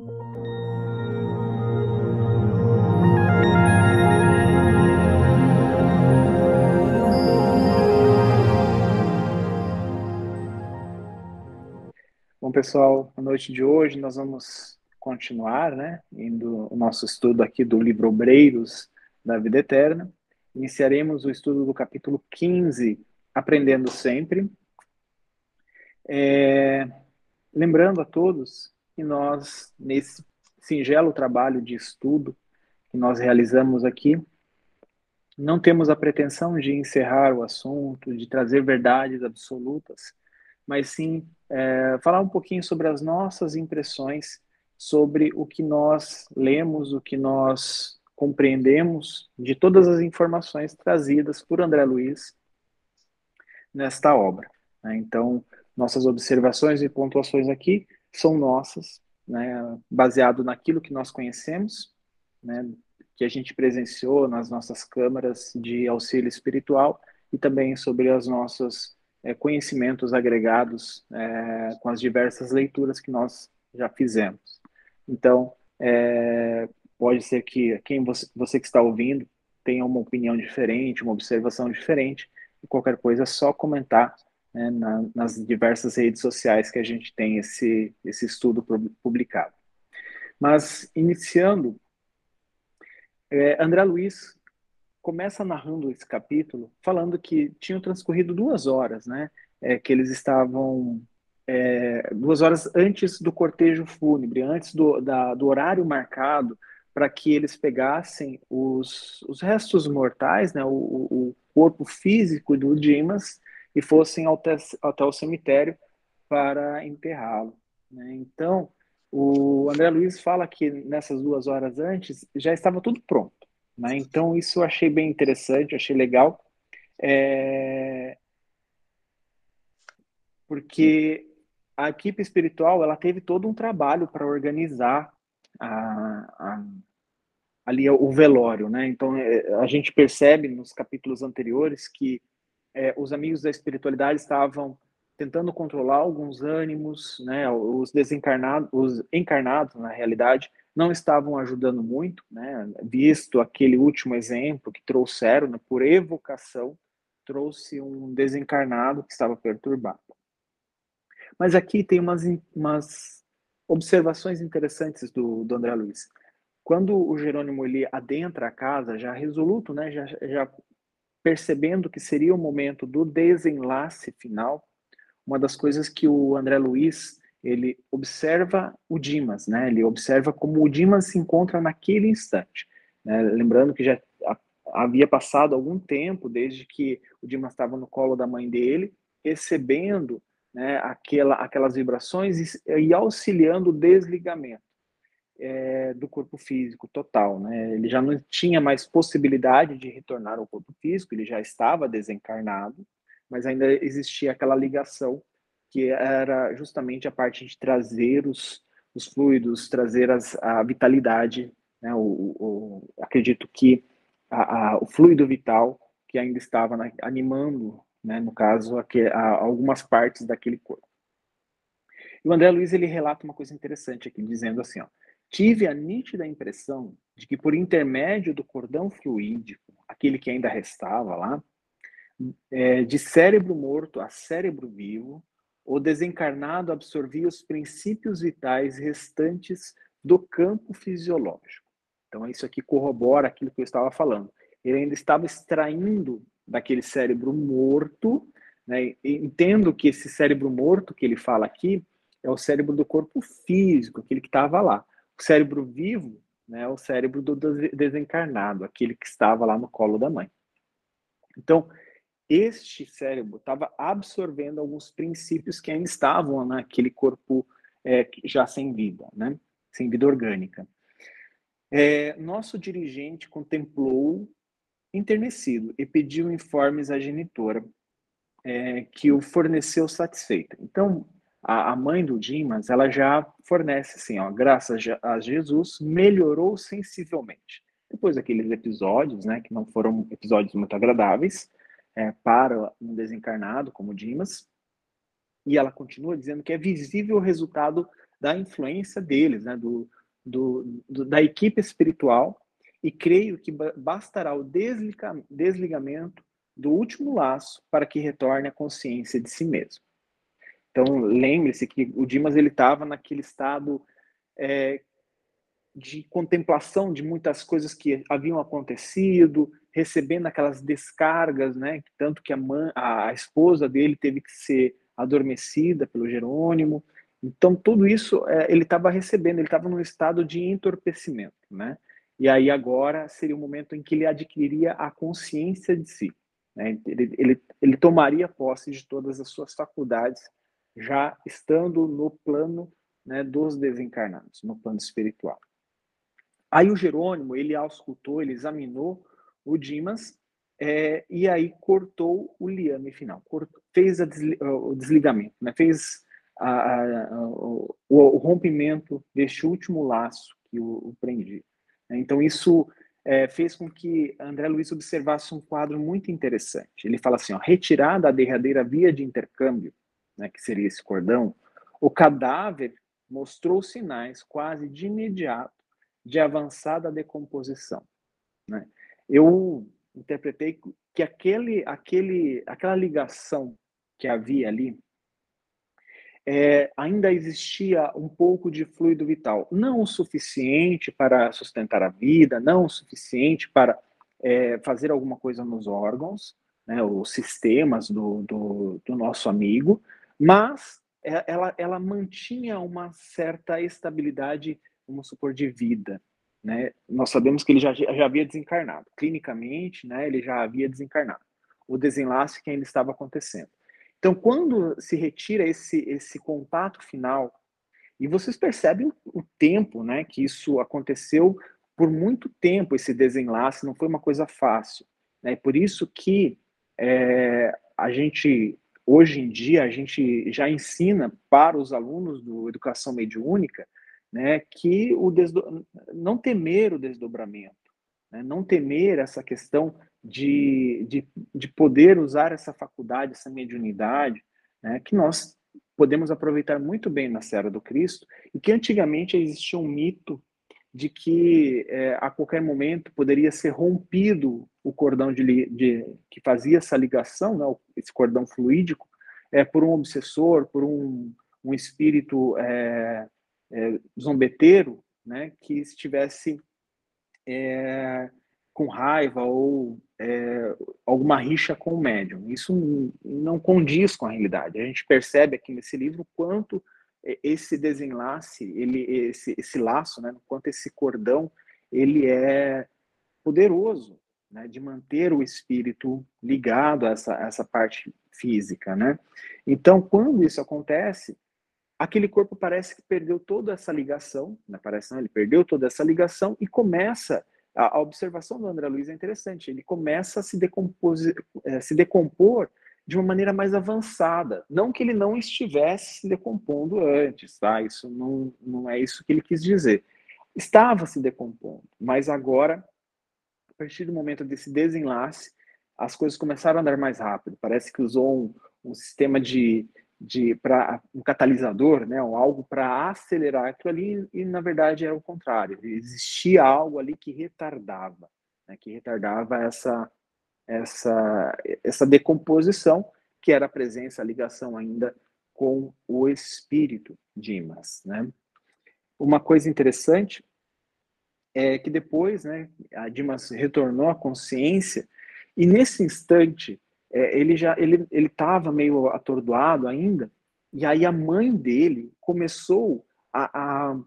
Bom, pessoal, na noite de hoje nós vamos continuar, né, indo o nosso estudo aqui do livro Obreiros da Vida Eterna. Iniciaremos o estudo do capítulo 15, Aprendendo Sempre. É, lembrando a todos que nós, nesse singelo trabalho de estudo que nós realizamos aqui, não temos a pretensão de encerrar o assunto, de trazer verdades absolutas, mas sim é, falar um pouquinho sobre as nossas impressões sobre o que nós lemos, o que nós compreendemos de todas as informações trazidas por André Luiz nesta obra. Né? Então, nossas observações e pontuações aqui são nossas, né, baseado naquilo que nós conhecemos, né, que a gente presenciou nas nossas câmaras de auxílio espiritual e também sobre os nossos é, conhecimentos agregados é, com as diversas leituras que nós já fizemos. Então, é, pode ser que quem você, você que está ouvindo tenha uma opinião diferente, uma observação diferente, e qualquer coisa é só comentar né, na, nas diversas redes sociais que a gente tem esse, esse estudo publicado. Mas, iniciando, é, André Luiz começa narrando esse capítulo falando que tinham transcorrido duas horas, né? É, que eles estavam é, duas horas antes do cortejo fúnebre, antes do, da, do horário marcado para que eles pegassem os, os restos mortais, né, o, o corpo físico do Dimas e fossem até, até o cemitério para enterrá-lo. Né? Então, o André Luiz fala que nessas duas horas antes já estava tudo pronto. Né? Então, isso eu achei bem interessante, achei legal, é... porque a equipe espiritual ela teve todo um trabalho para organizar a, a, ali o velório, né? Então é, a gente percebe nos capítulos anteriores que é, os amigos da espiritualidade estavam tentando controlar alguns ânimos, né? Os desencarnados, os encarnados, na realidade, não estavam ajudando muito, né? Visto aquele último exemplo que trouxeram, né? por evocação, trouxe um desencarnado que estava perturbado. Mas aqui tem umas, umas observações interessantes do, do André Luiz. Quando o Jerônimo ele adentra a casa, já resoluto, né? Já, já percebendo que seria o momento do desenlace final, uma das coisas que o André Luiz ele observa o Dimas, né? Ele observa como o Dimas se encontra naquele instante. Né? Lembrando que já havia passado algum tempo desde que o Dimas estava no colo da mãe dele, recebendo né, aquela, aquelas vibrações e, e auxiliando o desligamento é, do corpo físico total. Né? Ele já não tinha mais possibilidade de retornar ao corpo físico, ele já estava desencarnado, mas ainda existia aquela ligação que era justamente a parte de trazer os, os fluidos, trazer as, a vitalidade, né? o, o, acredito que a, a, o fluido vital que ainda estava na, animando, né? no caso, a, algumas partes daquele corpo. E o André Luiz ele relata uma coisa interessante aqui, dizendo assim, ó, tive a nítida impressão de que por intermédio do cordão fluídico, aquele que ainda restava lá, é, de cérebro morto a cérebro vivo, o desencarnado absorvia os princípios vitais restantes do campo fisiológico. Então, isso aqui corrobora aquilo que eu estava falando. Ele ainda estava extraindo daquele cérebro morto, né? entendo que esse cérebro morto que ele fala aqui é o cérebro do corpo físico, aquele que estava lá. Cérebro vivo né, é o cérebro do desencarnado, aquele que estava lá no colo da mãe. Então, este cérebro estava absorvendo alguns princípios que ainda estavam naquele corpo é, já sem vida, né? sem vida orgânica. É, nosso dirigente contemplou enternecido e pediu informes à genitora, é, que o forneceu satisfeita. Então, a, a, mãe do Dimas, ela já fornece assim, ó, graças a Jesus, melhorou sensivelmente. Depois daqueles episódios, né, que não foram episódios muito agradáveis, é, para um desencarnado como Dimas, e ela continua dizendo que é visível o resultado da influência deles, né, do, do, do, da equipe espiritual, e creio que bastará o desliga, desligamento do último laço para que retorne a consciência de si mesmo. Então, lembre-se que o Dimas ele estava naquele estado é, de contemplação de muitas coisas que haviam acontecido, recebendo aquelas descargas, né? Tanto que a, mãe, a esposa dele teve que ser adormecida pelo Jerônimo. Então, tudo isso é, ele estava recebendo, ele estava num estado de entorpecimento, né? E aí agora seria o momento em que ele adquiriria a consciência de si. Né? Ele, ele, ele tomaria posse de todas as suas faculdades, já estando no plano né, dos desencarnados, no plano espiritual. Aí o Jerônimo, ele auscultou, ele examinou o Dimas é, e aí cortou o liame final, cortou, fez desli o desligamento, né, fez a, a, o, o, rompimento deste último laço que o, o prendia. Então isso é, fez com que André Luiz observasse um quadro muito interessante. Ele fala assim, ó, retirada a derradeira via de intercâmbio, né, que seria esse cordão, o cadáver mostrou sinais quase de imediato de avançada decomposição. Né? Eu interpretei que aquele, aquele, aquela ligação que havia ali é, ainda existia um pouco de fluido vital, não o suficiente para sustentar a vida, não o suficiente para é, fazer alguma coisa nos órgãos, né, os sistemas do, do, do nosso amigo, mas é, ela, ela mantinha uma certa estabilidade, vamos supor, de vida. Né? Nós sabemos que ele já, já havia desencarnado. Clinicamente, né, ele já havia desencarnado. O desenlace que ainda estava acontecendo. Então, quando se retira esse, esse contato final, e vocês percebem o tempo né, que isso aconteceu por muito tempo, esse desenlace, não foi uma coisa fácil. Né? Por isso que é, a gente, hoje em dia, a gente já ensina para os alunos do Educação Mediúnica né, que o desdo... não temer o desdobramento, né, não temer essa questão de, de, de poder usar essa faculdade, essa mediunidade, né, que nós podemos aproveitar muito bem na Serra do Cristo, e que antigamente existia um mito de que é, a qualquer momento poderia ser rompido o cordão de, de que fazia essa ligação, né, esse cordão fluídico, é, por um obsessor, por um, um espírito é, é, zombeteiro, né, que estivesse é, com raiva ou é, alguma rixa com o médium. Isso não condiz com a realidade. A gente percebe aqui nesse livro quanto esse desenlace, ele, esse, esse laço, né, quanto esse cordão, ele é poderoso, né, de manter o espírito ligado a essa, essa parte física, né? Então, quando isso acontece, aquele corpo parece que perdeu toda essa ligação, né? Parece não, ele perdeu toda essa ligação e começa a, a observação do André Luiz é interessante. Ele começa a se, decompor, é, se decompor de uma maneira mais avançada. Não que ele não estivesse se decompondo antes, tá? Isso não, não é isso que ele quis dizer. Estava se decompondo, mas agora, a partir do momento desse desenlace, as coisas começaram a andar mais rápido. Parece que usou um, um sistema de, de para um catalisador, né, ou algo para acelerar aquilo ali, e na verdade era o contrário. Existia algo ali que retardava, né, que retardava essa essa essa decomposição, que era a presença, a ligação ainda com o espírito Dimas, né? Uma coisa interessante é que depois, né, a Dimas retornou à consciência e nesse instante é, ele já ele estava meio atordoado ainda e aí a mãe dele começou a, a,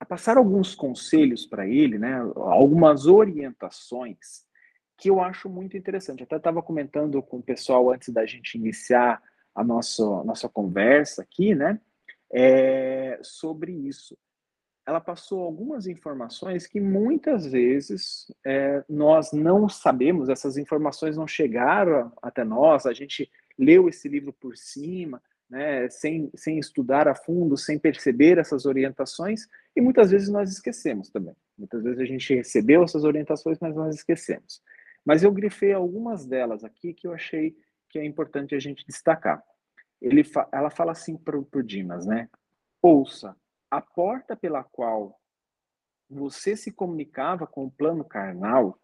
a passar alguns conselhos para ele, né, algumas orientações que eu acho muito interessante. Até estava comentando com o pessoal antes da gente iniciar a nossa nossa conversa aqui, né, é, sobre isso ela passou algumas informações que muitas vezes é, nós não sabemos, essas informações não chegaram até nós, a gente leu esse livro por cima, né, sem, sem estudar a fundo, sem perceber essas orientações, e muitas vezes nós esquecemos também. Muitas vezes a gente recebeu essas orientações, mas nós esquecemos. Mas eu grifei algumas delas aqui que eu achei que é importante a gente destacar. Ele, ela fala assim para o Dimas, né? Ouça, a porta pela qual você se comunicava com o plano carnal,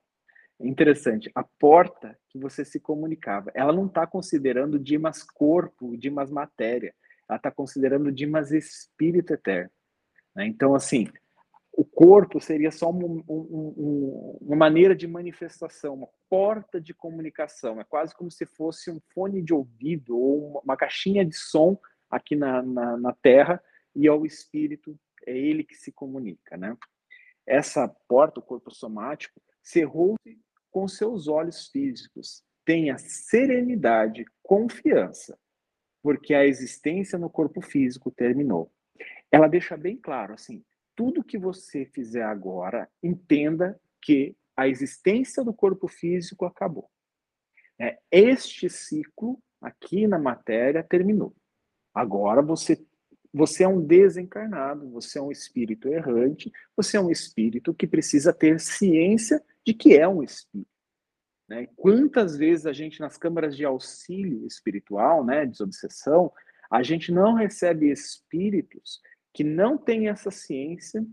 é interessante, a porta que você se comunicava, ela não está considerando Dimas corpo, Dimas matéria, ela está considerando Dimas espírito eterno. Né? Então, assim, o corpo seria só um, um, um, uma maneira de manifestação, uma porta de comunicação. É quase como se fosse um fone de ouvido ou uma, uma caixinha de som aqui na, na, na Terra e ao espírito, é ele que se comunica, né? Essa porta, o corpo somático, cerrou-se com seus olhos físicos. Tenha serenidade, confiança, porque a existência no corpo físico terminou. Ela deixa bem claro, assim, tudo que você fizer agora, entenda que a existência do corpo físico acabou. É, este ciclo aqui na matéria terminou. Agora você você é um desencarnado, você é um espírito errante, você é um espírito que precisa ter ciência de que é um espírito. Né? Quantas vezes a gente, nas câmaras de auxílio espiritual, né, desobsessão, a gente não recebe espíritos que não têm essa ciência.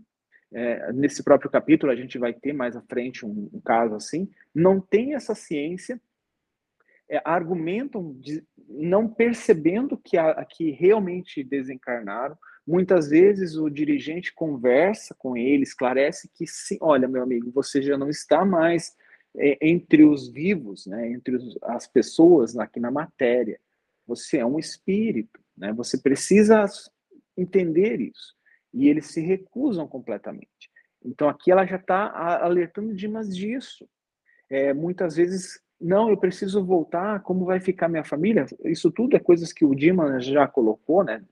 É, nesse próprio capítulo, a gente vai ter mais à frente um, um caso assim, não tem essa ciência é, argumentam de, não percebendo que, a, que realmente desencarnaram. Muitas vezes o dirigente conversa com ele, esclarece que, sim, olha, meu amigo, você já não está mais é, entre os vivos, né, entre os, as pessoas aqui na matéria. Você é um espírito, né, você precisa entender isso. E eles se recusam completamente. Então aqui ela já está alertando Dimas disso. É, muitas vezes não, eu preciso voltar, como vai ficar minha família? Isso tudo é coisas que o Diman já colocou, né?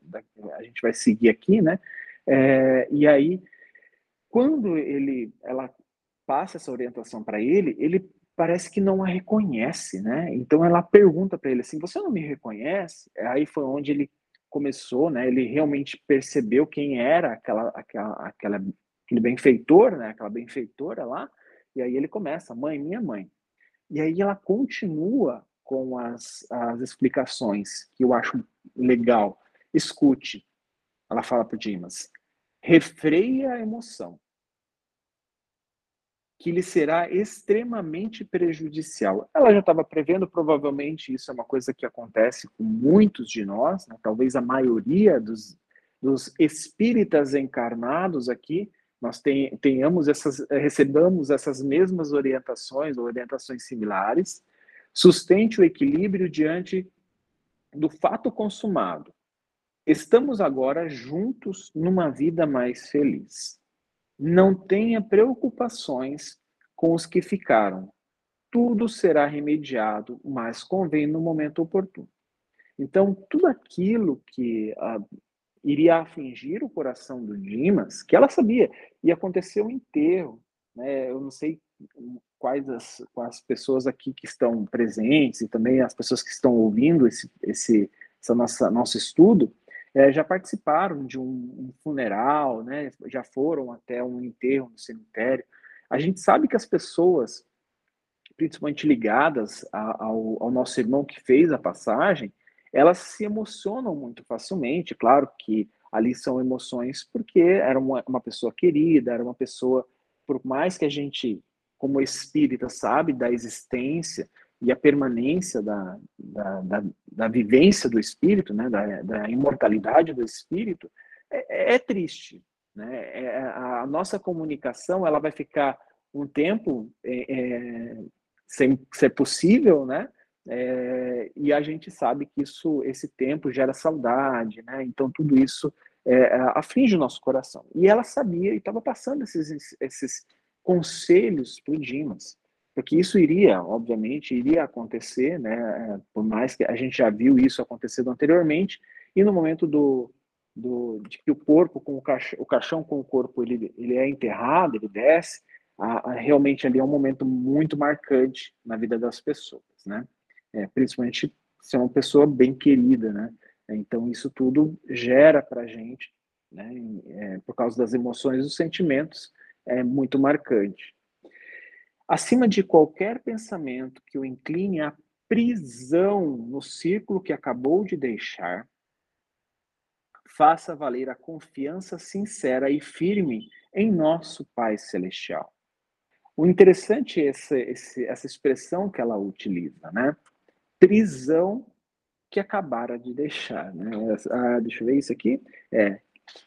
A gente vai seguir aqui, né? É, e aí, quando ele, ela passa essa orientação para ele, ele parece que não a reconhece, né? Então ela pergunta para ele assim: "Você não me reconhece?" Aí foi onde ele começou, né? Ele realmente percebeu quem era aquela, aquela, aquela aquele benfeitor, né? Aquela benfeitora lá. E aí ele começa: "Mãe, minha mãe." E aí ela continua com as, as explicações, que eu acho legal. Escute. Ela fala para Dimas. Refreia a emoção, que lhe será extremamente prejudicial. Ela já estava prevendo, provavelmente isso é uma coisa que acontece com muitos de nós, né? talvez a maioria dos, dos espíritas encarnados aqui, nós tenhamos essas, recebamos essas mesmas orientações ou orientações similares, sustente o equilíbrio diante do fato consumado. Estamos agora juntos numa vida mais feliz. Não tenha preocupações com os que ficaram. Tudo será remediado, mas convém no momento oportuno. Então, tudo aquilo que a iria afligir o coração do Dimas, que ela sabia, e aconteceu um enterro, né? Eu não sei quais as, quais pessoas aqui que estão presentes e também as pessoas que estão ouvindo esse, esse essa nossa, nosso estudo, é, já participaram de um, um, funeral, né? Já foram até um enterro no cemitério. A gente sabe que as pessoas, principalmente ligadas a, ao, ao nosso irmão que fez a passagem, elas se emocionam muito facilmente. Claro que ali são emoções porque era uma, uma pessoa querida, era uma pessoa, por mais que a gente, como espírita, sabe da existência e a permanência da, da, da, da vivência do espírito, né, da, da imortalidade do espírito, é, é triste. Né? É, a nossa comunicação ela vai ficar um tempo é, é, sem ser possível, né? É, e a gente sabe que isso, esse tempo gera saudade, né? Então tudo isso é, aflige o nosso coração. E ela sabia e estava passando esses, esses conselhos para o Dimas, porque isso iria, obviamente, iria acontecer, né? Por mais que a gente já viu isso acontecendo anteriormente, e no momento do, do de que o corpo com o caixão, o caixão com o corpo ele, ele é enterrado, ele desce, a, a, realmente ali é um momento muito marcante na vida das pessoas, né? é, principalmente ser uma pessoa bem querida, né? Então isso tudo gera para gente, né? É, por causa das emoções dos sentimentos, é muito marcante. Acima de qualquer pensamento que o incline à prisão no círculo que acabou de deixar, faça valer a confiança sincera e firme em nosso Pai Celestial. O interessante é essa, essa expressão que ela utiliza, né? Prisão que acabara de deixar, né? Ah, deixa eu ver isso aqui. É,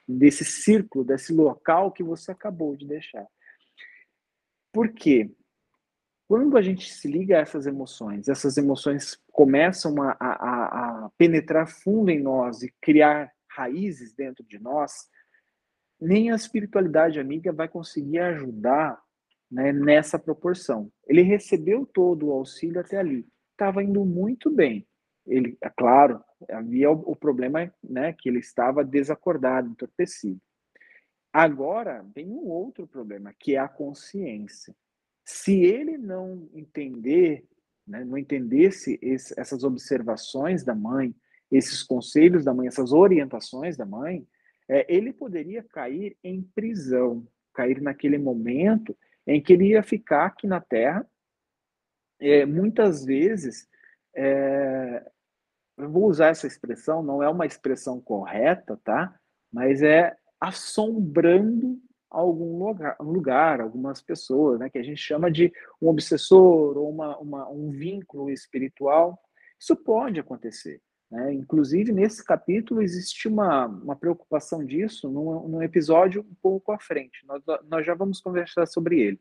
desse círculo, desse local que você acabou de deixar. Por quê? Quando a gente se liga a essas emoções, essas emoções começam a, a, a penetrar fundo em nós e criar raízes dentro de nós, nem a espiritualidade amiga vai conseguir ajudar né, nessa proporção. Ele recebeu todo o auxílio até ali, estava indo muito bem. Ele, é claro, havia o, o problema né, que ele estava desacordado, entorpecido. Agora vem um outro problema, que é a consciência. Se ele não entender, né, não entendesse esse, essas observações da mãe, esses conselhos da mãe, essas orientações da mãe, é, ele poderia cair em prisão, cair naquele momento em que ele ia ficar aqui na Terra, é, muitas vezes, é, eu vou usar essa expressão, não é uma expressão correta, tá? Mas é assombrando algum lugar, lugar, algumas pessoas, né, que a gente chama de um obsessor ou uma, uma, um vínculo espiritual. Isso pode acontecer. Né? Inclusive, nesse capítulo, existe uma, uma preocupação disso num, num episódio um pouco à frente. Nós, nós já vamos conversar sobre ele.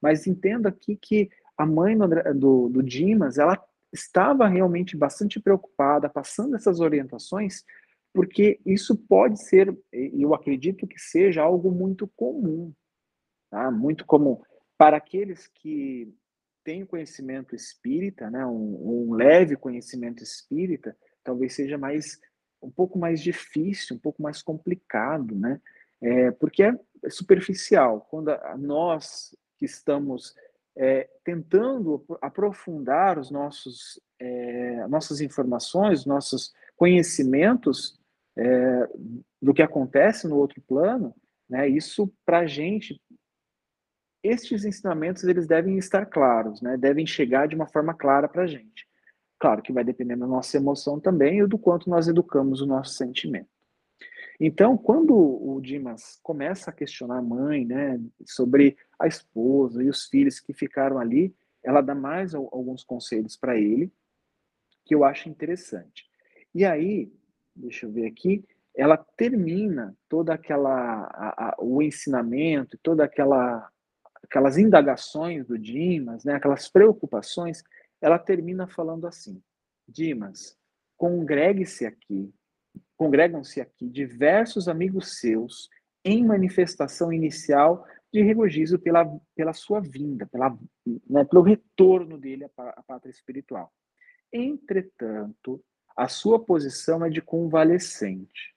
Mas entenda aqui que a mãe do, do Dimas, ela estava realmente bastante preocupada, passando essas orientações porque isso pode ser, eu acredito que seja algo muito comum, tá? muito comum. Para aqueles que têm conhecimento espírita, né? um, um leve conhecimento espírita, talvez seja mais um pouco mais difícil, um pouco mais complicado, né? É, porque é superficial. Quando a, nós que estamos é, tentando aprofundar os nossos é, nossas informações, nossos conhecimentos, é, do que acontece no outro plano, né, isso para a gente, estes ensinamentos eles devem estar claros, né, devem chegar de uma forma clara para a gente. Claro que vai depender da nossa emoção também e do quanto nós educamos o nosso sentimento. Então, quando o Dimas começa a questionar a mãe, né, sobre a esposa e os filhos que ficaram ali, ela dá mais alguns conselhos para ele que eu acho interessante. E aí, deixa eu ver aqui, ela termina toda aquela a, a, o ensinamento, toda aquela aquelas indagações do Dimas, né, aquelas preocupações, ela termina falando assim: Dimas, congregue-se aqui, congregam-se aqui diversos amigos seus em manifestação inicial de regozijo pela, pela sua vinda, pela, né, pelo retorno dele à, à pátria espiritual. Entretanto, a sua posição é de convalescente.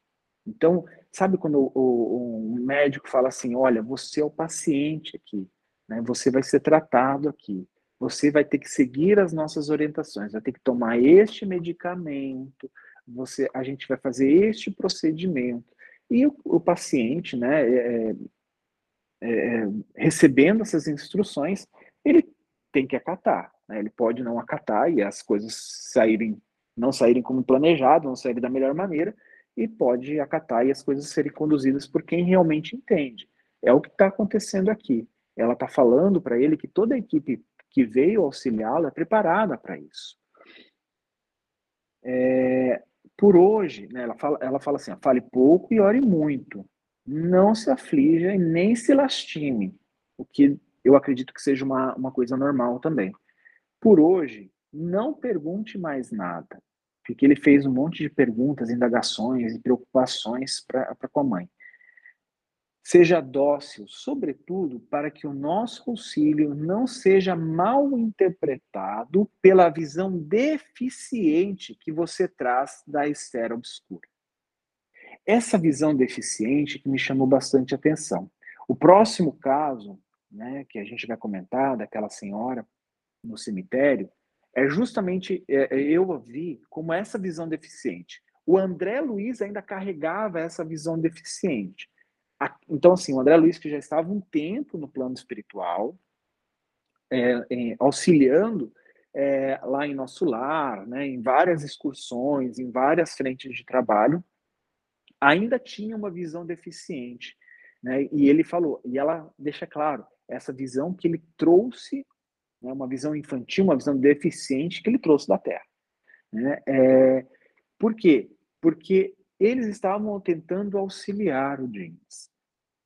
Então, sabe quando o, o, o médico fala assim: olha, você é o paciente aqui, né? você vai ser tratado aqui, você vai ter que seguir as nossas orientações, vai ter que tomar este medicamento, você, a gente vai fazer este procedimento. E o, o paciente, né, é, é, é, recebendo essas instruções, ele tem que acatar. Né? Ele pode não acatar e as coisas saírem não saírem como planejado, não saírem da melhor maneira, e pode acatar e as coisas serem conduzidas por quem realmente entende. É o que está acontecendo aqui. Ela está falando para ele que toda a equipe que veio auxiliá-lo é preparada para isso. É, por hoje, né, ela, fala, ela fala assim: fale pouco e ore muito. Não se aflija e nem se lastime, o que eu acredito que seja uma, uma coisa normal também. Por hoje, não pergunte mais nada, porque ele fez um monte de perguntas, indagações e preocupações para com a mãe. Seja dócil, sobretudo, para que o nosso auxílio não seja mal interpretado pela visão deficiente que você traz da esfera obscura. Essa visão deficiente que me chamou bastante atenção. O próximo caso, né, que a gente vai comentar, daquela senhora no cemitério, é justamente é, é, eu vi como essa visão deficiente. O André Luiz ainda carregava essa visão deficiente. Então, assim, o André Luiz, que já estava um tempo no plano espiritual, é, é, auxiliando é, lá em nosso lar, né, em várias excursões, em várias frentes de trabalho, ainda tinha uma visão deficiente. Né? E ele falou, e ela deixa claro, essa visão que ele trouxe, né, uma visão infantil, uma visão deficiente que ele trouxe da Terra. Né? É, por quê? Porque eles estavam tentando auxiliar o James.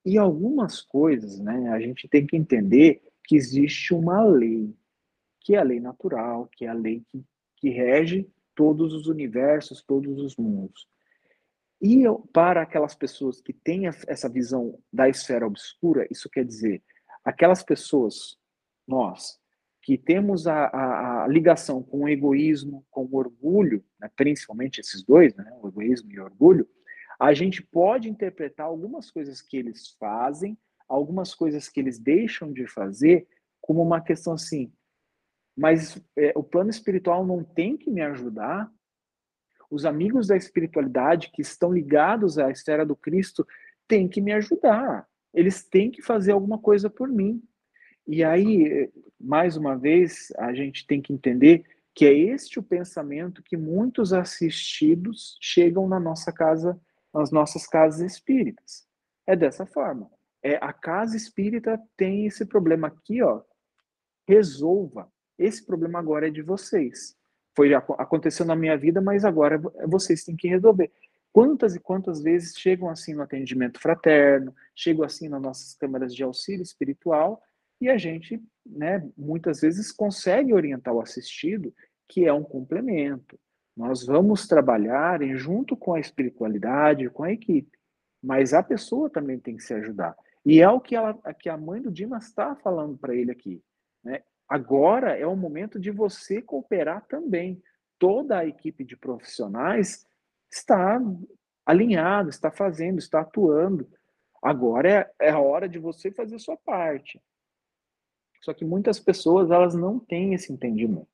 E algumas coisas, né, a gente tem que entender que existe uma lei, que é a lei natural, que é a lei que, que rege todos os universos, todos os mundos. E para aquelas pessoas que têm essa visão da esfera obscura, isso quer dizer, aquelas pessoas, nós, que temos a, a, a ligação com o egoísmo, com o orgulho, né, principalmente esses dois, né, o egoísmo e o orgulho, a gente pode interpretar algumas coisas que eles fazem, algumas coisas que eles deixam de fazer, como uma questão assim, mas é, o plano espiritual não tem que me ajudar, os amigos da espiritualidade que estão ligados à esfera do Cristo têm que me ajudar. Eles têm que fazer alguma coisa por mim. E aí, mais uma vez, a gente tem que entender que é este o pensamento que muitos assistidos chegam na nossa casa, nas nossas casas espíritas. É dessa forma. É a casa espírita tem esse problema aqui, ó. Resolva. Esse problema agora é de vocês foi aconteceu na minha vida, mas agora vocês têm que resolver. Quantas e quantas vezes chegam assim no atendimento fraterno, chegam assim nas nossas câmaras de auxílio espiritual e a gente, né, muitas vezes consegue orientar o assistido, que é um complemento. Nós vamos trabalhar em, junto com a espiritualidade, com a equipe, mas a pessoa também tem que se ajudar. E é o que, ela, que a mãe do Dimas está falando para ele aqui. Né? Agora é o momento de você cooperar também. Toda a equipe de profissionais está alinhada, está fazendo, está atuando. Agora é, é a hora de você fazer a sua parte. Só que muitas pessoas elas não têm esse entendimento,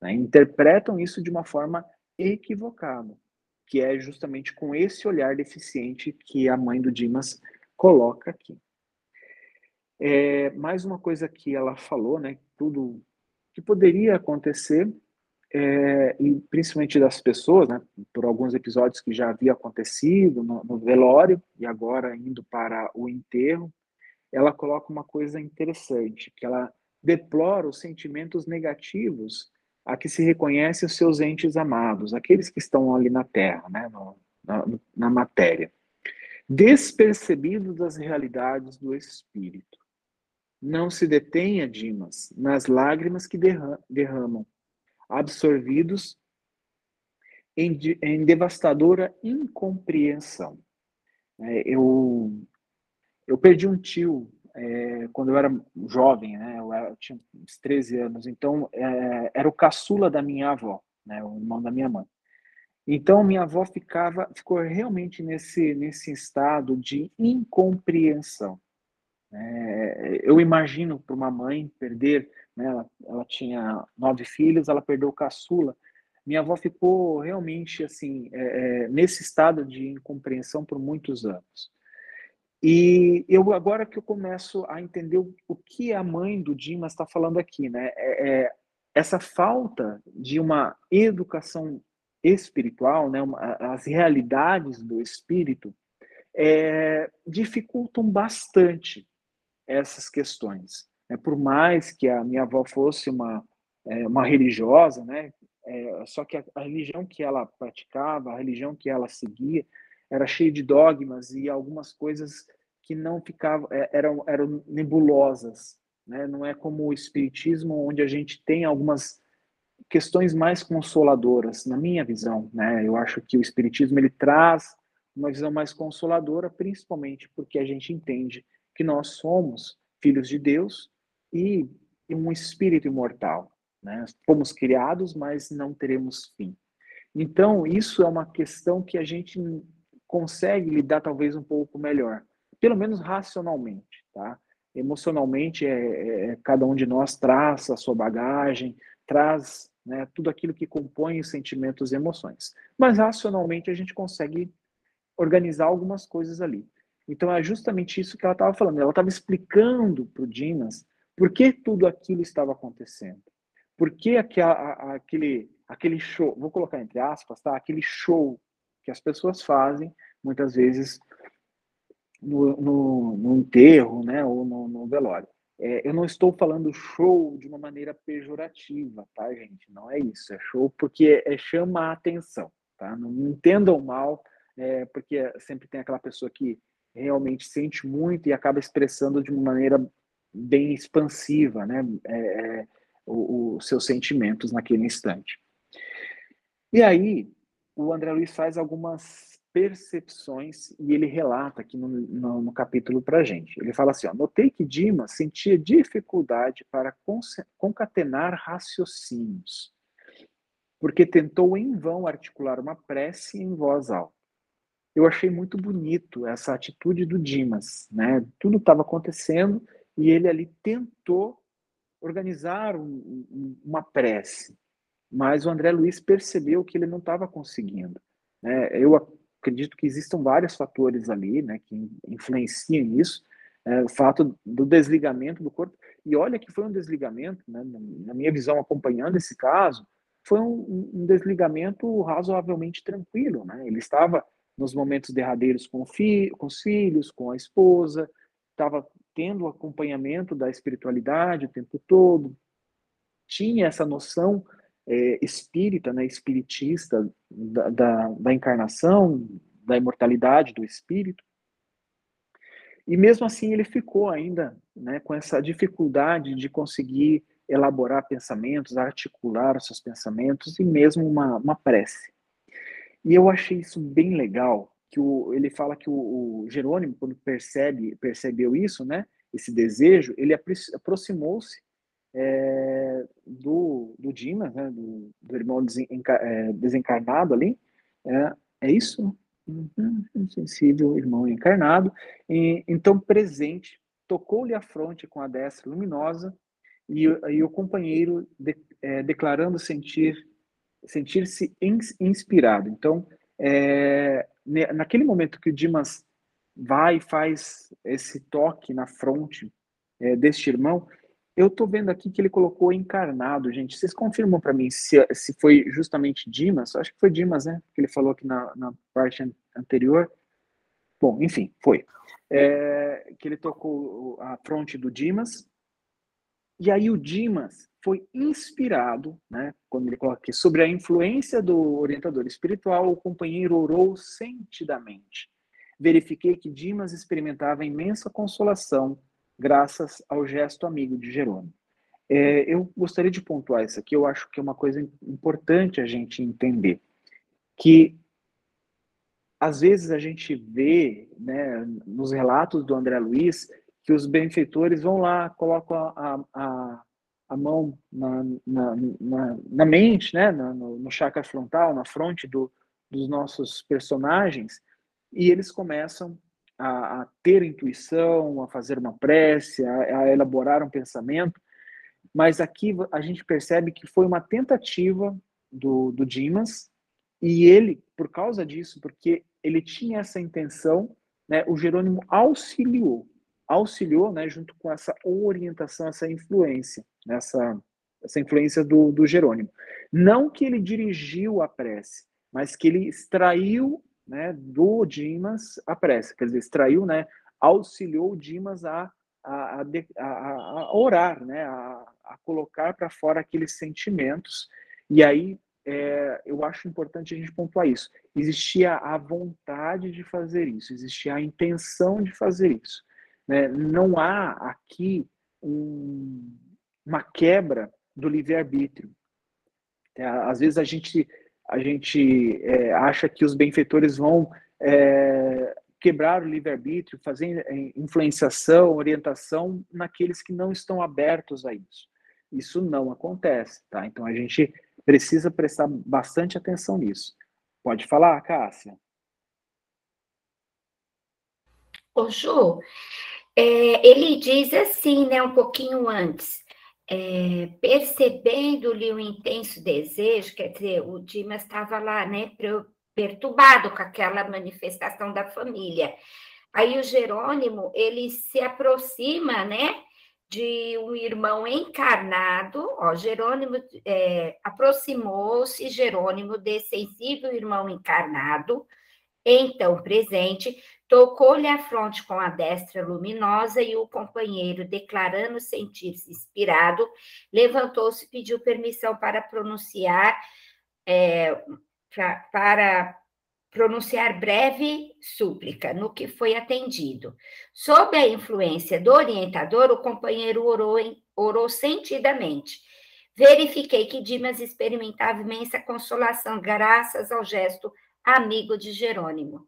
né? interpretam isso de uma forma equivocada, que é justamente com esse olhar deficiente que a mãe do Dimas coloca aqui. É, mais uma coisa que ela falou, né, tudo que poderia acontecer, é, e principalmente das pessoas, né, por alguns episódios que já havia acontecido no, no velório e agora indo para o enterro, ela coloca uma coisa interessante, que ela deplora os sentimentos negativos a que se reconhece os seus entes amados, aqueles que estão ali na Terra, né, no, na, na matéria, despercebidos das realidades do espírito. Não se detenha, Dimas, nas lágrimas que derramam, absorvidos em, em devastadora incompreensão. É, eu, eu perdi um tio é, quando eu era jovem, né? Eu, era, eu, tinha uns 13 anos, então é, era o caçula da minha avó, né? O irmão da minha mãe. Então minha avó ficava, ficou realmente nesse nesse estado de incompreensão. É, eu imagino para uma mãe perder, né, ela, ela, tinha nove filhos, ela perdeu o caçula. Minha avó ficou realmente assim é, é, nesse estado de incompreensão por muitos anos. E eu agora que eu começo a entender o, que a mãe do Dimas está falando aqui, né? É, é, essa falta de uma educação espiritual, né? Uma, as realidades do espírito é, dificultam bastante essas questões. É, por mais que a minha avó fosse uma, é, uma religiosa, né, é, só que a, a, religião que ela praticava, a religião que ela seguia, era cheia de dogmas e algumas coisas que não ficavam, é, eram, eram nebulosas. Né? Não é como o Espiritismo, onde a gente tem algumas questões mais consoladoras, na minha visão. Né? Eu acho que o Espiritismo ele traz uma visão mais consoladora, principalmente porque a gente entende que nós somos filhos de Deus e um espírito imortal. Né? Fomos criados, mas não teremos fim. Então, isso é uma questão que a gente consegue lidar talvez um pouco melhor, pelo menos racionalmente, tá? Emocionalmente, é, é, é cada um de nós traz a sua bagagem, traz né, tudo aquilo que compõe os sentimentos e emoções. Mas racionalmente a gente consegue organizar algumas coisas ali. Então é justamente isso que ela estava falando. Ela estava explicando para o Dimas por que tudo aquilo estava acontecendo. Por que aquele, aquele show, vou colocar entre aspas, tá? aquele show que as pessoas fazem muitas vezes no, no, no enterro, né, ou no, no velório. É, eu não estou falando show de uma maneira pejorativa, tá, gente? Não é isso. É show porque é, é chama a atenção, tá? Não me entendam mal, é, porque sempre tem aquela pessoa que realmente sente muito e acaba expressando de uma maneira bem expansiva, né? É, é os seus sentimentos naquele instante. E aí, o André Luiz faz algumas percepções e ele relata aqui no, no, no capítulo para gente. Ele fala assim: ó, notei que Dimas sentia dificuldade para concatenar raciocínios, porque tentou em vão articular uma prece em voz alta. Eu achei muito bonito essa atitude do Dimas, né? Tudo estava acontecendo e ele ali tentou organizar um, um, uma prece, mas o André Luiz percebeu que ele não estava conseguindo. Né? Eu acredito que existam vários fatores ali, né, que influenciam isso. É, o fato do desligamento do corpo. E olha que foi um desligamento, né, na minha visão, acompanhando esse caso, foi um, um desligamento razoavelmente tranquilo. Né? Ele estava nos momentos derradeiros com, fi com os filhos, com a esposa, estava tendo acompanhamento da espiritualidade o tempo todo, tinha essa noção é, espírita, né, espiritista da, da, da encarnação, da imortalidade do espírito. E mesmo assim ele ficou ainda né, com essa dificuldade de conseguir elaborar pensamentos, articular os seus pensamentos e mesmo uma, uma prece. E eu achei isso bem legal, que o, ele fala que o, o Jerônimo, quando percebe, percebeu isso, né, esse desejo, ele aproximou-se é, do, do Dimas, né, do, do irmão é, desencarnado ali, é, é isso? Uhum, sensível, irmão encarnado, e, então presente, tocou-lhe a fronte com a destra luminosa e, e o companheiro de, é, declarando sentir sentir-se inspirado. Então, é, naquele momento que o Dimas vai e faz esse toque na fronte é, deste irmão, eu estou vendo aqui que ele colocou encarnado, gente. Vocês confirmam para mim se, se foi justamente Dimas? Acho que foi Dimas, né? Que ele falou aqui na, na parte anterior. Bom, enfim, foi. É, que ele tocou a fronte do Dimas. E aí o Dimas foi inspirado, né? Quando ele coloca aqui, sobre a influência do orientador espiritual, o companheiro orou sentidamente. Verifiquei que Dimas experimentava imensa consolação graças ao gesto amigo de Jerônimo. É, eu gostaria de pontuar isso aqui, eu acho que é uma coisa importante a gente entender, que às vezes a gente vê né, nos relatos do André Luiz que os benfeitores vão lá, colocam a, a, a mão na, na, na, na mente, né, no, no chakra frontal, na fronte do, dos nossos personagens, e eles começam a, a ter intuição, a fazer uma prece, a, a elaborar um pensamento, mas aqui a gente percebe que foi uma tentativa do, do Dimas, e ele, por causa disso, porque ele tinha essa intenção, né, o Jerônimo auxiliou, auxiliou, né, junto com essa orientação, essa influência, essa, essa influência do, do Jerônimo. Não que ele dirigiu a prece, mas que ele extraiu né, do Dimas a prece, quer dizer, extraiu, né, auxiliou o Dimas a, a, a, a orar, né, a, a colocar para fora aqueles sentimentos. E aí é, eu acho importante a gente pontuar isso. Existia a vontade de fazer isso, existia a intenção de fazer isso. Né? Não há aqui um, uma quebra do livre-arbítrio. É, às vezes a gente a gente é, acha que os benfeitores vão é, quebrar o livre-arbítrio, fazer é, influenciação, orientação naqueles que não estão abertos a isso. Isso não acontece, tá? Então a gente precisa prestar bastante atenção nisso. Pode falar, Cássia? Ô, Ju, é, ele diz assim, né, um pouquinho antes, é, percebendo-lhe o intenso desejo, quer dizer, o Dimas estava lá, né, perturbado com aquela manifestação da família. Aí o Jerônimo, ele se aproxima, né, de um irmão encarnado, ó, Jerônimo é, aproximou-se Jerônimo desse sensível irmão encarnado, Então, presente, tocou-lhe a fronte com a destra luminosa e o companheiro, declarando sentir-se inspirado, levantou-se e pediu permissão para pronunciar, é, pra, para pronunciar breve súplica, no que foi atendido. Sob a influência do orientador, o companheiro orou, em, orou sentidamente. Verifiquei que Dimas experimentava imensa consolação, graças ao gesto amigo de Jerônimo.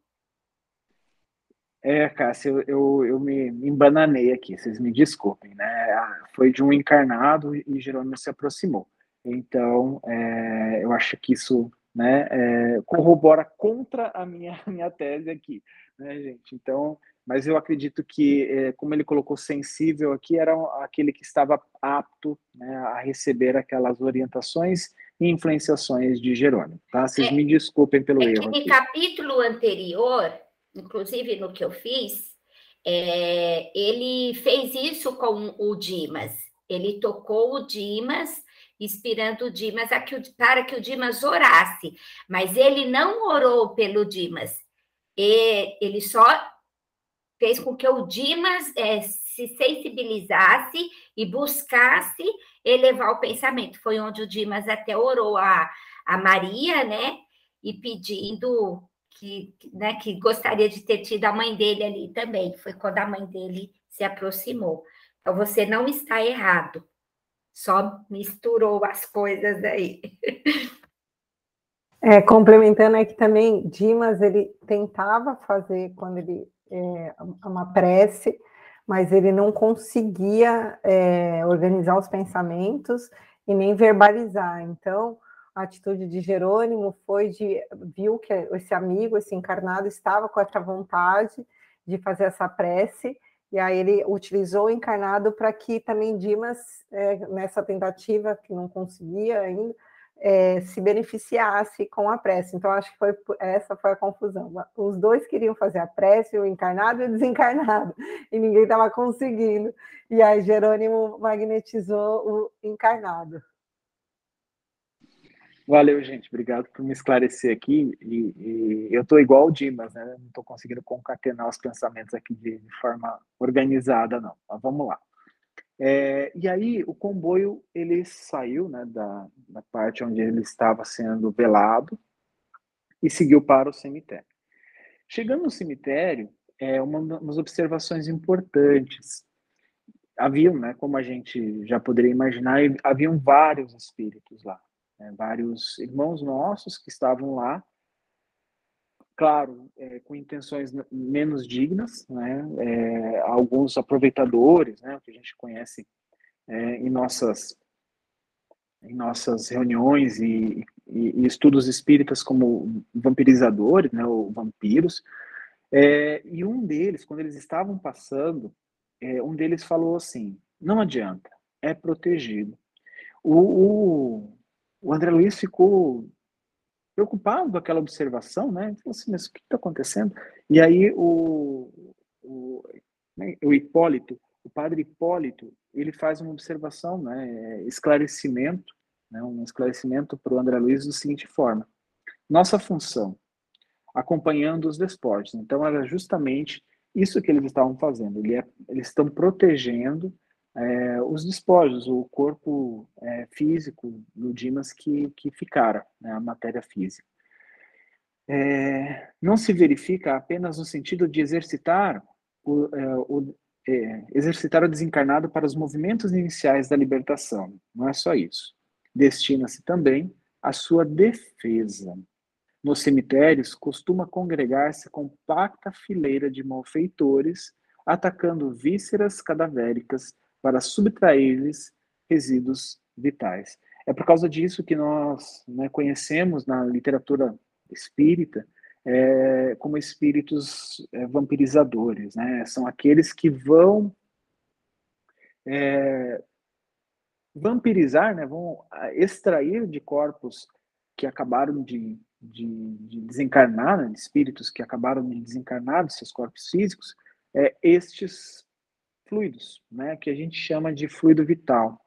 É, Cássia, eu, eu, eu me, me embananei aqui, vocês me desculpem, né? Ah, foi de um encarnado e Jerônimo se aproximou. Então, é, eu acho que isso né, é, corrobora contra a minha, minha tese aqui, né, gente? Então, mas eu acredito que, é, como ele colocou sensível aqui, era aquele que estava apto né, a receber aquelas orientações e influenciações de Jerônimo, tá? Vocês é, me desculpem pelo é erro. No capítulo anterior, inclusive no que eu fiz, é, ele fez isso com o Dimas. Ele tocou o Dimas inspirando o Dimas que, para que o Dimas orasse, mas ele não orou pelo Dimas, e, ele só fez com que o Dimas é, se sensibilizasse e buscasse elevar o pensamento. Foi onde o Dimas até orou a, a Maria, né? E pedindo que, né, que gostaria de ter tido a mãe dele ali também. Foi quando a mãe dele se aproximou. Então, você não está errado só misturou as coisas aí. É, complementando aqui também, Dimas, ele tentava fazer quando ele é, uma prece, mas ele não conseguia é, organizar os pensamentos e nem verbalizar. Então, a atitude de Jerônimo foi de viu que esse amigo, esse encarnado, estava com essa vontade de fazer essa prece e aí ele utilizou o encarnado para que também Dimas, é, nessa tentativa que não conseguia ainda, é, se beneficiasse com a prece. Então, acho que foi essa foi a confusão. Os dois queriam fazer a prece, o encarnado e o desencarnado, e ninguém estava conseguindo. E aí Jerônimo magnetizou o encarnado. Valeu, gente. Obrigado por me esclarecer aqui. E, e eu estou igual o Dimas, né? Não estou conseguindo concatenar os pensamentos aqui de, de forma organizada, não. Mas vamos lá. É, e aí o comboio ele saiu né, da, da parte onde ele estava sendo velado e seguiu para o cemitério. Chegando no cemitério, é uma, umas observações importantes. Haviam, né, como a gente já poderia imaginar, haviam vários espíritos lá né, vários irmãos nossos que estavam lá, claro, é, com intenções menos dignas, né, é, alguns aproveitadores, né, que a gente conhece é, em nossas em nossas reuniões e, e, e, estudos espíritas como vampirizadores, né, ou vampiros, é, e um deles, quando eles estavam passando, é, um deles falou assim: não adianta, é protegido. O, o, o André Luiz ficou preocupado com aquela observação, né? Falou assim, mas o que está acontecendo? E aí o, o, né, o Hipólito, o padre Hipólito, ele faz uma observação, né? Esclarecimento, né? um esclarecimento para o André Luiz da seguinte forma. Nossa função, acompanhando os desportos. Então, era justamente isso que eles estavam fazendo. Ele é, eles estão protegendo é, os despojos, o corpo é, físico do Dimas que, que ficara, né, a matéria física. É, não se verifica apenas no sentido de exercitar o, é, o é, exercitar o desencarnado para os movimentos iniciais da libertação. Não é só isso. Destina-se também à sua defesa. Nos cemitérios, costuma congregar-se compacta fileira de malfeitores, atacando vísceras cadavéricas para subtrair-lhes resíduos vitais. É por causa disso que nós né, conhecemos na literatura espírita é, como espíritos é, vampirizadores, né? São aqueles que vão é, vampirizar, né? Vão extrair de corpos que acabaram de, de, de desencarnar, né? de espíritos que acabaram de desencarnar de seus corpos físicos, é, estes fluidos, né, que a gente chama de fluido vital.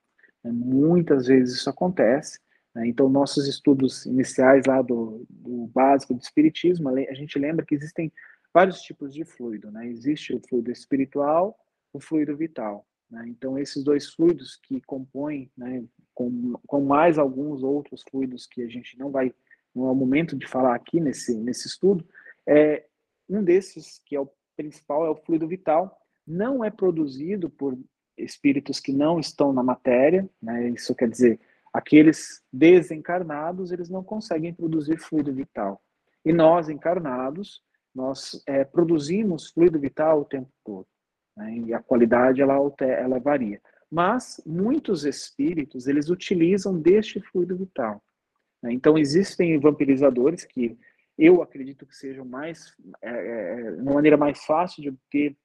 Muitas vezes isso acontece, Né? Então, nossos estudos iniciais lá do, do básico do espiritismo, a gente lembra que existem vários tipos de fluido, né? Existe o fluido espiritual, o fluido vital. Né? Então, esses dois fluidos que compõem, né, com, com mais alguns outros fluidos que a gente não vai, não é o momento de falar aqui nesse, nesse estudo, é, um desses, que é o principal, é o fluido vital, não é produzido por espíritos que não estão na matéria, né? isso quer dizer, aqueles desencarnados, eles não conseguem produzir fluido vital. E nós, encarnados, nós é, produzimos fluido vital o tempo todo. Né? E a qualidade, ela, ela varia. Mas muitos espíritos, eles utilizam deste fluido vital. Né? Então, existem vampirizadores que eu acredito que sejam mais, é, é, uma maneira mais fácil de obter,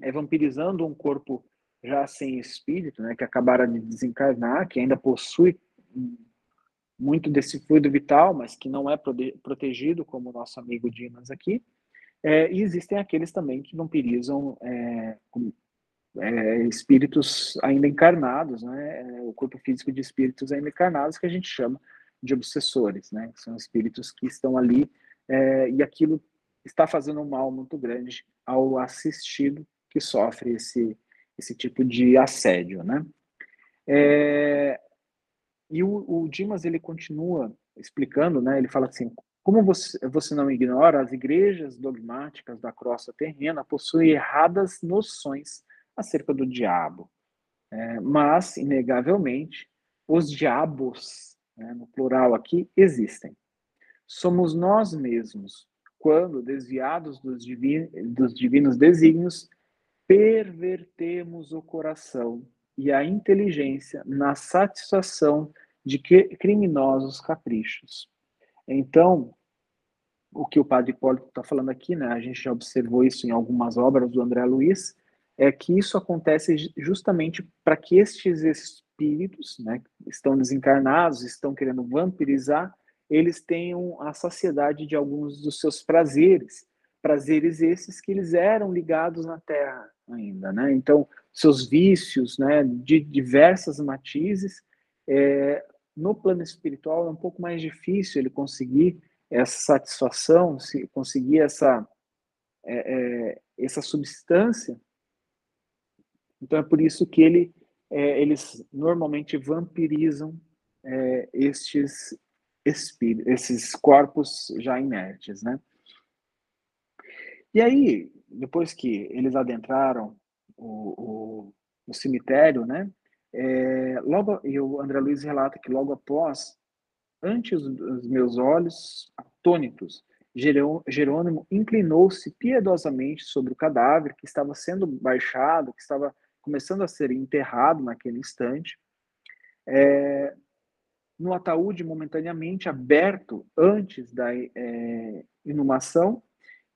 é vampirizando um corpo já sem espírito, né, que acabaram de desencarnar, que ainda possui muito desse fluido vital, mas que não é protegido, como o nosso amigo Dimas aqui. É, e existem aqueles também que vampirizam é, é, espíritos ainda encarnados, né, é, o corpo físico de espíritos ainda encarnados, que a gente chama de obsessores, né, são espíritos que estão ali é, e aquilo está fazendo um mal muito grande ao assistido que sofre esse esse tipo de assédio, né? É, e o, o, Dimas ele continua explicando, né? Ele fala assim: como você, você não ignora, as igrejas dogmáticas da crosta terrena possuem erradas noções acerca do diabo, é, mas inegavelmente os diabos, né, no plural aqui, existem. Somos nós mesmos, quando desviados dos, divin, dos divinos desígnios, pervertemos o coração e a inteligência na satisfação de criminosos caprichos. Então, o que o padre Hipólito está falando aqui, né, a gente já observou isso em algumas obras do André Luiz, é que isso acontece justamente para que estes espíritos, né, estão desencarnados, estão querendo vampirizar, eles tenham a saciedade de alguns dos seus prazeres, prazeres esses que eles eram ligados na Terra ainda, né? Então, seus vícios, né, de diversas matizes, é, no plano espiritual é um pouco mais difícil ele conseguir essa satisfação, se conseguir essa é, é, essa substância. Então é por isso que ele, é, eles normalmente vampirizam é, estes espíritos, esses corpos já inertes, né? E aí, depois que eles adentraram o, o, o cemitério, né? É, logo, e o André Luiz relata que logo após, antes dos meus olhos atônitos, Jerônimo inclinou-se piedosamente sobre o cadáver que estava sendo baixado, que estava começando a ser enterrado naquele instante, é, no ataúde momentaneamente aberto antes da é, inumação,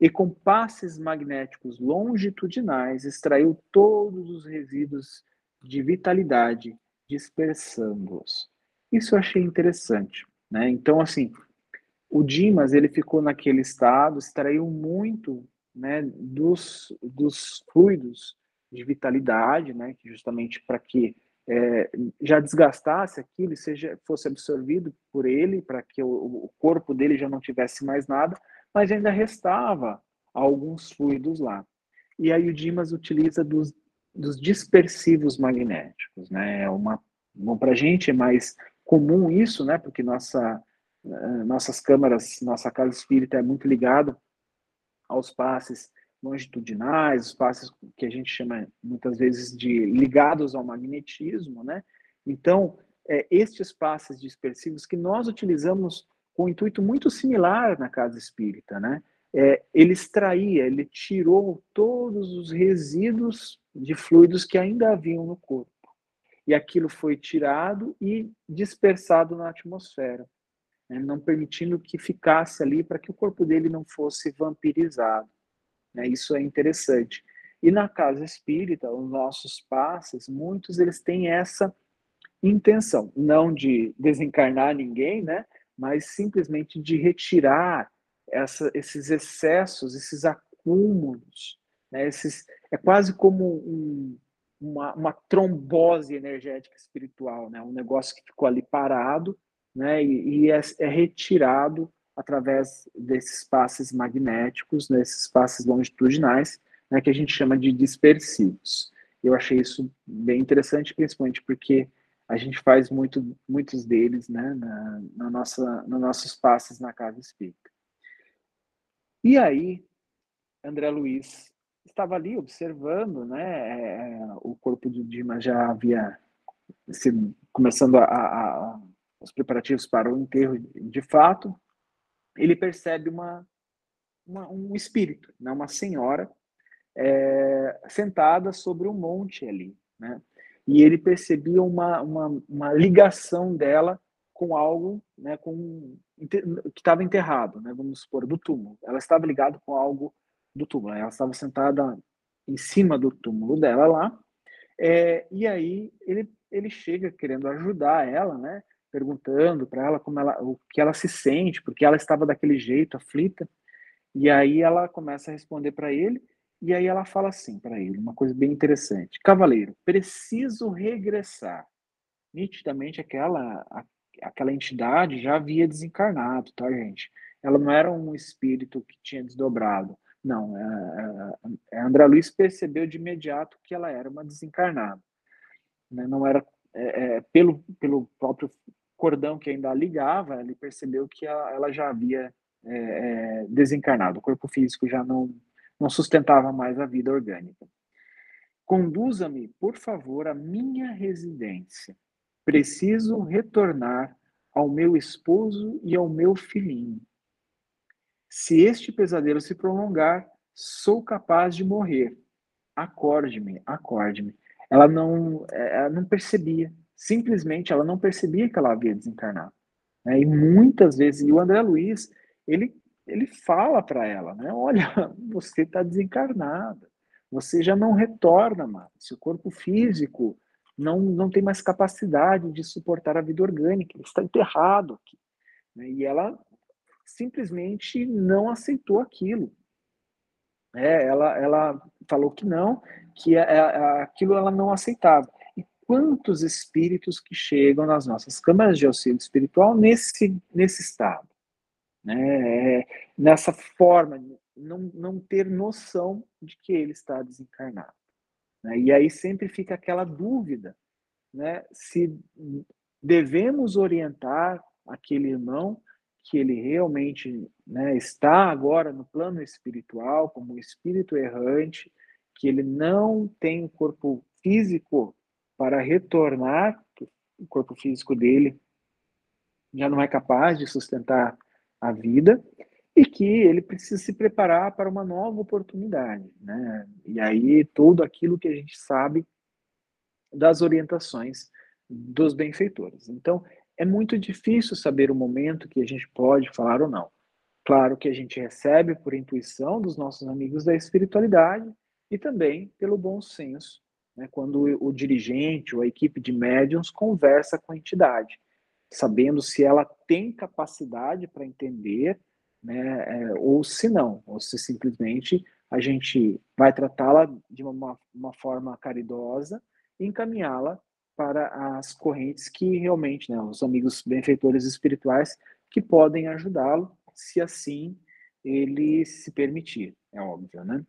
e com passes magnéticos longitudinais extraiu todos os resíduos de vitalidade, dispersando-os. Isso eu achei interessante, né? Então, assim, o Dimas, ele ficou naquele estado, extraiu muito, né, dos, dos fluidos de vitalidade, né, justamente para que é, já desgastasse aquilo e seja, fosse absorvido por ele, para que o, o corpo dele já não tivesse mais nada, mas ainda restava alguns fluidos lá. E aí o Dimas utiliza dos, dos dispersivos magnéticos, né? É uma, bom, para a gente é mais comum isso, né? Porque nossa, eh, nossas câmaras, nossa casa espírita é muito ligada aos passes longitudinais, os passes que a gente chama muitas vezes de ligados ao magnetismo, né? Então, é, estes passes dispersivos que nós utilizamos com um intuito muito similar na casa espírita, né? É, ele extraía, ele tirou todos os resíduos de fluidos que ainda haviam no corpo. E aquilo foi tirado e dispersado na atmosfera, né? não permitindo que ficasse ali para que o corpo dele não fosse vampirizado. Né? Isso é interessante. E na casa espírita, os nossos passes, muitos eles têm essa intenção, não de desencarnar ninguém, né? Mas simplesmente de retirar essa, esses excessos, esses acúmulos, né? esses, é quase como um, uma, uma trombose energética espiritual, né? um negócio que ficou ali parado né, e, e é, é, retirado através desses passes magnéticos, nesses passes longitudinais, né, que a gente chama de dispersivos. Eu achei isso bem interessante, principalmente porque a gente faz muito, muitos deles né, na, na nossa, nos nossos passes na casa espírita. E aí, André Luiz estava ali observando, né, é, o corpo de Dima já havia sido, começando a, a, a, os preparativos para o enterro de fato, ele percebe uma, uma um espírito, né, uma senhora é, sentada sobre um monte ali, né, e ele percebia uma, uma, uma ligação dela com algo, né, com que estava enterrado, né, vamos supor, do túmulo. Ela estava ligada com algo do túmulo. Ela estava sentada em cima do túmulo dela lá, é, e aí ele ele chega querendo ajudar ela, né, perguntando para ela como ela, o que ela se sente, porque ela estava daquele jeito, aflita. E aí ela começa a responder para ele, e aí ela fala assim para ele, uma coisa bem interessante: Cavaleiro, preciso regressar. Nitidamente aquela aquela entidade já havia desencarnado, tá, gente? Ela não era um espírito que tinha desdobrado. Não, é, é, é André Luiz percebeu de imediato que ela era uma desencarnada. Né? Não era é, é, pelo, pelo próprio cordão que ainda a ligava, ele percebeu que a, ela já havia é, desencarnado. O corpo físico já não, não sustentava mais a vida orgânica. Conduza-me, por favor, à minha residência. Preciso retornar ao meu esposo e ao meu filhinho. Se este pesadelo se prolongar, sou capaz de morrer. Acorde-me, acorde-me. Ela não, ela não percebia, simplesmente ela não percebia que ela havia desencarnado. Né? E muitas vezes, e o André Luiz, ele, ele fala para ela, né? Olha, você está desencarnada, você já não retorna mais, seu corpo físico não, não tem mais capacidade de suportar a vida orgânica, ele está enterrado aqui. Né? E ela simplesmente não aceitou aquilo. É, ela, ela falou que não, que é, é, aquilo ela não aceitava. E quantos espíritos que chegam nas nossas câmaras de auxílio espiritual nesse, nesse estado? Né? É, nessa forma, não, não ter noção de que ele está desencarnado. Né? E aí sempre fica aquela dúvida, né? se devemos orientar aquele irmão que ele realmente né, está agora no plano espiritual, como espírito errante, que ele não tem o corpo físico para retornar, o corpo físico dele já não é capaz de sustentar a vida, e que ele precisa se preparar para uma nova oportunidade, né? E aí tudo aquilo que a gente sabe das orientações dos benfeitores. Então, é muito difícil saber o momento que a gente pode falar ou não. Claro que a gente recebe por intuição dos nossos amigos da espiritualidade e também pelo bom senso, né, quando o dirigente ou a equipe de médiums conversa com a entidade, sabendo se ela tem capacidade para entender, né, é, ou se não, ou se simplesmente a gente vai tratá-la de uma, uma forma caridosa e encaminhá-la para as correntes que realmente, né, os amigos benfeitores espirituais que podem ajudá-lo, se assim ele se permitir, é óbvio, né?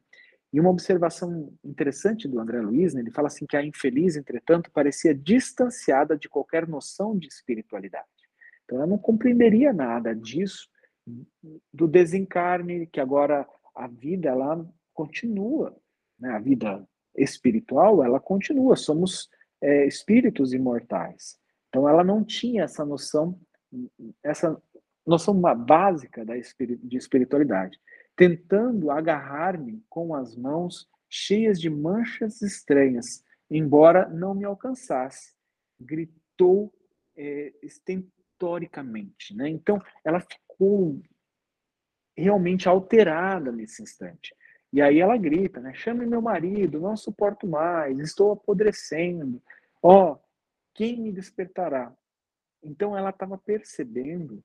E uma observação interessante do André Luiz, né, ele fala assim que a infeliz, entretanto, parecia distanciada de qualquer noção de espiritualidade. Então, ela não compreenderia nada disso, do desencarne, que agora a vida, ela continua, né? a vida espiritual, ela continua, somos é, espíritos imortais. Então ela não tinha essa noção, essa noção básica da de espiritualidade, tentando agarrar-me com as mãos cheias de manchas estranhas, embora não me alcançasse, gritou é, estentoricamente. Né? Então ela ficou realmente alterada nesse instante. E aí ela grita, né? Chame meu marido, não suporto mais, estou apodrecendo. Ó, oh, quem me despertará? Então ela estava percebendo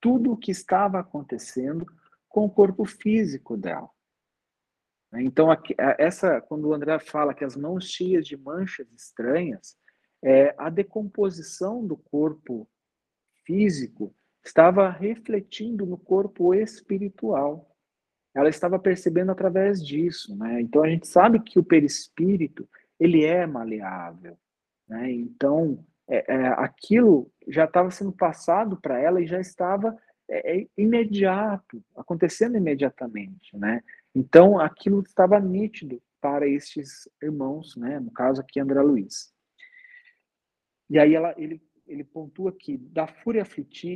tudo o que estava acontecendo com o corpo físico dela. Então, essa, quando o André fala que as mãos cheias de manchas estranhas, é a decomposição do corpo físico estava refletindo no corpo espiritual. Ela estava percebendo através disso, né? Então a gente sabe que o perispírito ele é maleável, né? Então é, é, aquilo já estava sendo passado para ela e já estava é, é, imediato, acontecendo imediatamente, né? Então aquilo estava nítido para estes irmãos, né? No caso aqui André Luiz. E aí ela, ele ele pontua que da fúria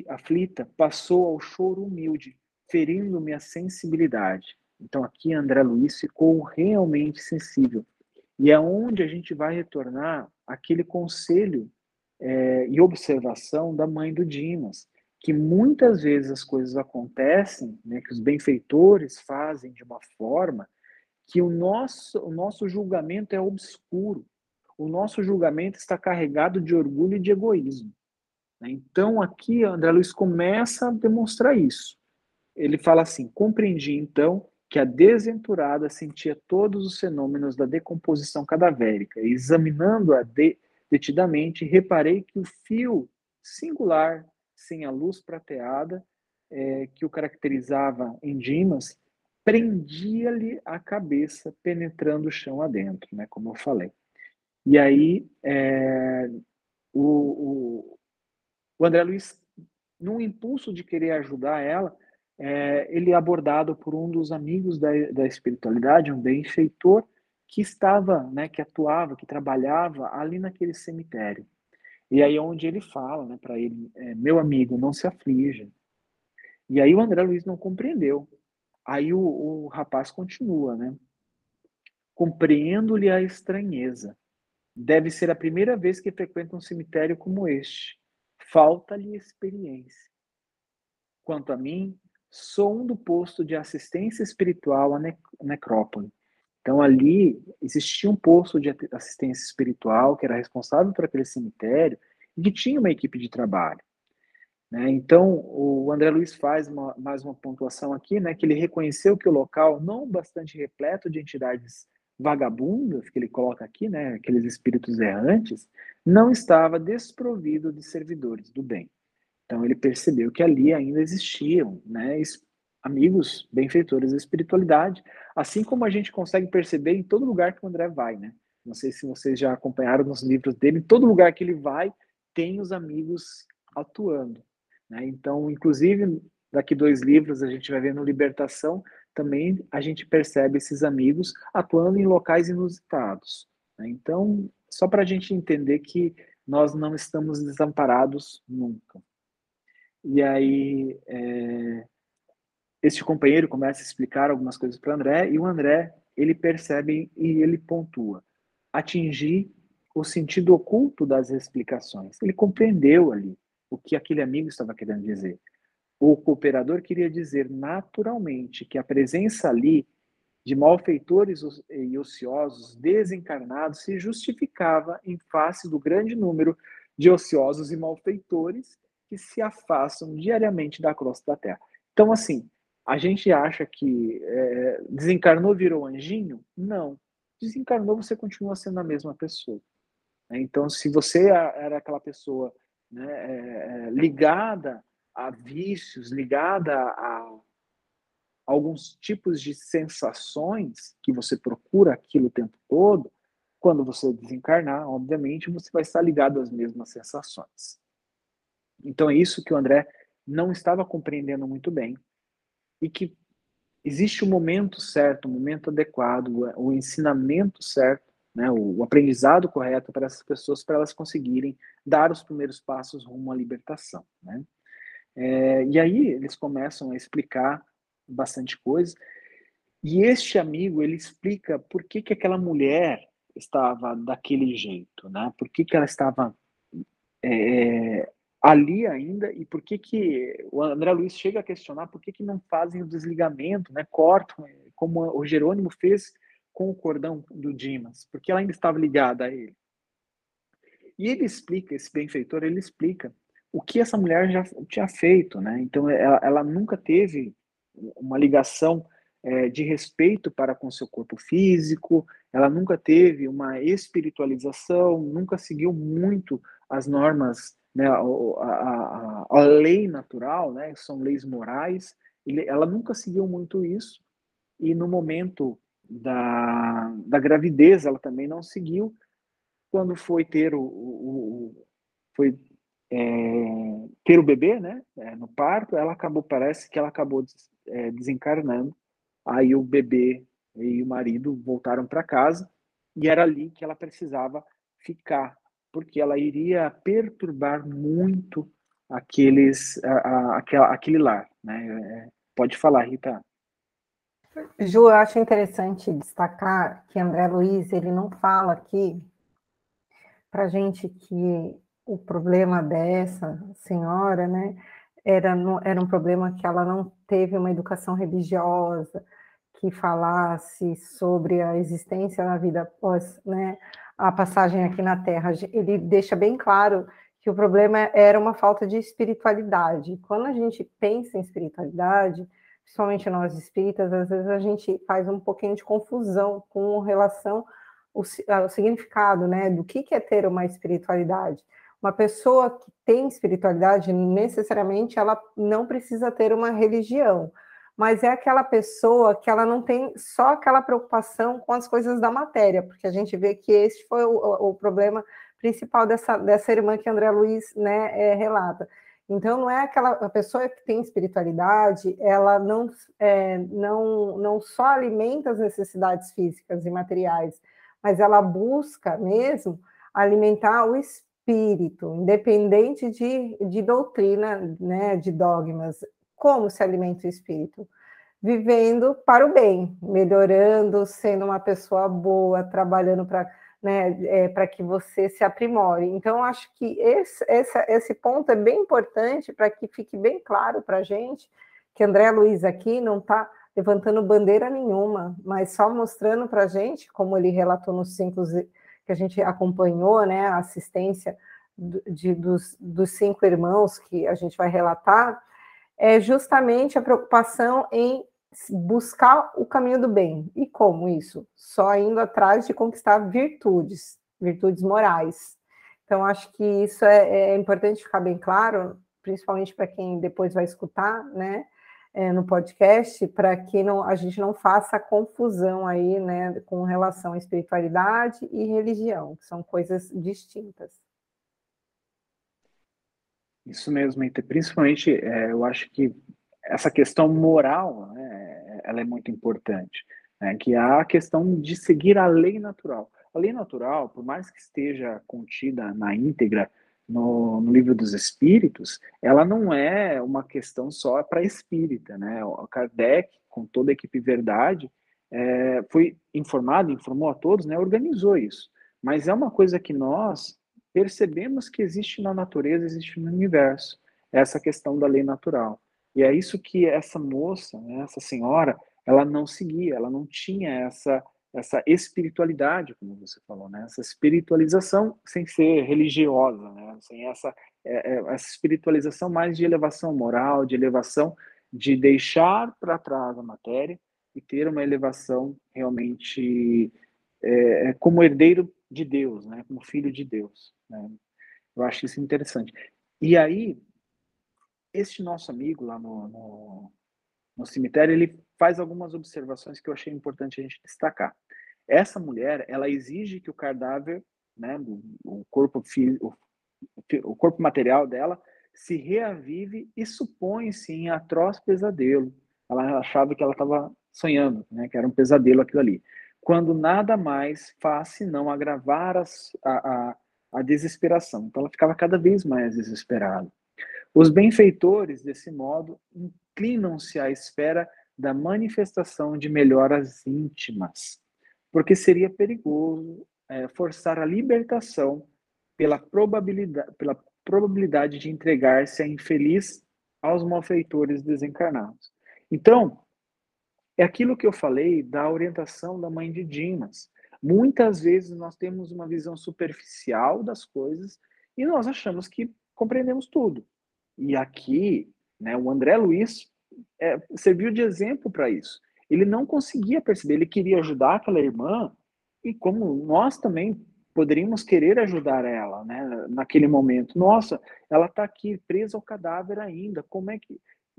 aflita passou ao choro humilde, ferindo minha sensibilidade. Então aqui André Luiz ficou realmente sensível. E é onde a gente vai retornar aquele conselho é, e observação da mãe do Dimas, que muitas vezes as coisas acontecem, né, que os benfeitores fazem de uma forma que o nosso, o nosso julgamento é obscuro o nosso julgamento está carregado de orgulho e de egoísmo. Né? Então, aqui, André Luiz começa a demonstrar isso. Ele fala assim: compreendi então que a desventurada sentia todos os fenômenos da decomposição cadavérica, e examinando-a de, detidamente, reparei que o fio singular, sem a luz prateada, é, que o caracterizava em Dimas, prendia-lhe a cabeça, penetrando o chão adentro, né, como eu falei. E aí, é, o, o, o, André Luiz, num impulso de querer ajudar ela, é, ele é abordado por um dos amigos da, da espiritualidade, um benfeitor, que estava, né, que atuava, que trabalhava ali naquele cemitério. E aí é onde ele fala, né, para ele, é, meu amigo, não se aflija. E aí o André Luiz não compreendeu. Aí o, o rapaz continua, né? Compreendo-lhe a estranheza. Deve ser a primeira vez que frequenta um cemitério como este. Falta-lhe experiência. Quanto a mim, sou um do posto de assistência espiritual à necrópole. Então, ali existia um posto de assistência espiritual que era responsável por aquele cemitério e que tinha uma equipe de trabalho. Né? Então, o André Luiz faz uma, mais uma pontuação aqui, né, que ele reconheceu que o local, não bastante repleto de entidades vagabundas, que ele coloca aqui, né, aqueles espíritos errantes, não estava desprovido de servidores do bem. Então ele percebeu que ali ainda existiam, né, amigos benfeitores da espiritualidade, assim como a gente consegue perceber em todo lugar que o André vai, né? Não sei se vocês já acompanharam nos livros dele, todo lugar que ele vai, tem os amigos atuando. Né? Então, inclusive, daqui dois livros a gente vai ver no Libertação, também a gente percebe esses amigos atuando em locais inusitados. Né? Então, só para a gente entender que nós não estamos desamparados nunca. E aí, é, este companheiro começa a explicar algumas coisas para o André, e o André, ele percebe e ele pontua. Atingir o sentido oculto das explicações. Ele compreendeu ali o que aquele amigo estava querendo dizer. O cooperador queria dizer naturalmente que a presença ali de malfeitores e ociosos desencarnados se justificava em face do grande número de ociosos e malfeitores que se afastam diariamente da crosta da Terra. Então, assim, a gente acha que é, desencarnou virou anjinho? Não. Desencarnou, você continua sendo a mesma pessoa. Então, se você era aquela pessoa né, é, ligada a vícios, ligada a alguns tipos de sensações que você procura aquilo o tempo todo, quando você desencarnar, obviamente, você vai estar ligado às mesmas sensações. Então é isso que o André não estava compreendendo muito bem e que existe o momento certo, o momento adequado, o ensinamento certo, né, o aprendizado correto para essas pessoas para elas conseguirem dar os primeiros passos rumo à libertação, né? É, e aí eles começam a explicar bastante coisa. E este amigo, ele explica por que, que aquela mulher estava daquele jeito, né? Por que, que ela estava é, ali ainda e por que que o André Luiz chega a questionar por que que não fazem o desligamento, né? Cortam, como o Jerônimo fez com o cordão do Dimas, porque ela ainda estava ligada a ele. E ele explica, esse benfeitor, ele explica o que essa mulher já tinha feito, né? Então ela, ela nunca teve uma ligação é, de respeito para com seu corpo físico, ela nunca teve uma espiritualização, nunca seguiu muito as normas né, a, a, a, lei natural, né, são leis morais, ele, ela nunca seguiu muito isso, e no momento da, da gravidez ela também não seguiu, quando foi ter o, o, o foi é, ter o bebê, né, é, no parto, ela acabou, parece que ela acabou des, é, desencarnando, aí o bebê e o marido voltaram para casa, e era ali que ela precisava ficar, porque ela iria perturbar muito aqueles, a, a, aquele lar, né? É, pode falar, Rita. Ju, eu acho interessante destacar que André Luiz ele não fala aqui para gente que o problema dessa senhora, né, era, era um problema que ela não teve uma educação religiosa, que falasse sobre a existência na vida após né, a passagem aqui na Terra. Ele deixa bem claro que o problema era uma falta de espiritualidade. Quando a gente pensa em espiritualidade, principalmente nós espíritas, às vezes a gente faz um pouquinho de confusão com relação ao, significado, né, do que é ter uma espiritualidade. Uma pessoa que tem espiritualidade, necessariamente, ela não precisa ter uma religião mas é aquela pessoa que ela não tem só aquela preocupação com as coisas da matéria, porque a gente vê que esse foi o, o problema principal dessa, dessa irmã que André Luiz né, é, relata. Então, não é aquela a pessoa que tem espiritualidade, ela não, é, não, não só alimenta as necessidades físicas e materiais, mas ela busca mesmo alimentar o espírito, independente de, de doutrina, né, de dogmas como se alimenta o espírito? Vivendo para o bem, melhorando, sendo uma pessoa boa, trabalhando para né, é, para que você se aprimore. Então, acho que esse, esse, esse ponto é bem importante para que fique bem claro para a gente que André Luiz aqui não está levantando bandeira nenhuma, mas só mostrando para a gente, como ele relatou nos cinco que a gente acompanhou, né, a assistência de, dos, dos cinco irmãos que a gente vai relatar, é justamente a preocupação em buscar o caminho do bem. E como isso? Só indo atrás de conquistar virtudes, virtudes morais. Então, acho que isso é, é importante ficar bem claro, principalmente para quem depois vai escutar, né, é, no podcast, para que não, a gente não faça confusão aí, né, com relação à espiritualidade e religião, que são coisas distintas. Isso mesmo, principalmente é, eu acho que essa questão moral, né, ela é muito importante, né, que há a questão de seguir a lei natural. A lei natural, por mais que esteja contida na íntegra no, no livro dos Espíritos, ela não é uma questão só para espírita, né? O Kardec, com toda a equipe Verdade, é, foi informado, informou a todos, né? Organizou isso. Mas é uma coisa que nós percebemos que existe na natureza, existe no universo, essa questão da lei natural. E é isso que essa moça, né, essa senhora, ela não seguia, ela não tinha essa essa espiritualidade, como você falou, né? Essa espiritualização sem ser religiosa, né? Sem essa é, é, essa espiritualização mais de elevação moral, de elevação de deixar para trás a matéria e ter uma elevação realmente é, é como herdeiro de Deus, né? Como filho de Deus. Né? Eu acho isso interessante. E aí, este nosso amigo lá no, no, no cemitério, ele faz algumas observações que eu achei importante a gente destacar. Essa mulher, ela exige que o cadáver, né, o, corpo o, o corpo material dela, se reavive e supõe-se em atroz pesadelo. Ela achava que ela estava sonhando, né, que era um pesadelo aquilo ali. Quando nada mais faz senão agravar as, a, a, a desesperação. Então ela ficava cada vez mais desesperada. Os benfeitores, desse modo, inclinam-se à espera da manifestação de melhoras íntimas, porque seria perigoso é, forçar a libertação pela probabilidade, pela probabilidade de entregar-se a infeliz aos malfeitores desencarnados. Então, é aquilo que eu falei da orientação da mãe de Dimas. Muitas vezes nós temos uma visão superficial das coisas e nós achamos que compreendemos tudo. E aqui, né, o André Luiz é, serviu de exemplo para isso. Ele não conseguia perceber, ele queria ajudar aquela irmã, e como nós também poderíamos querer ajudar ela, né, naquele momento. Nossa, ela está aqui presa ao cadáver ainda. Como é que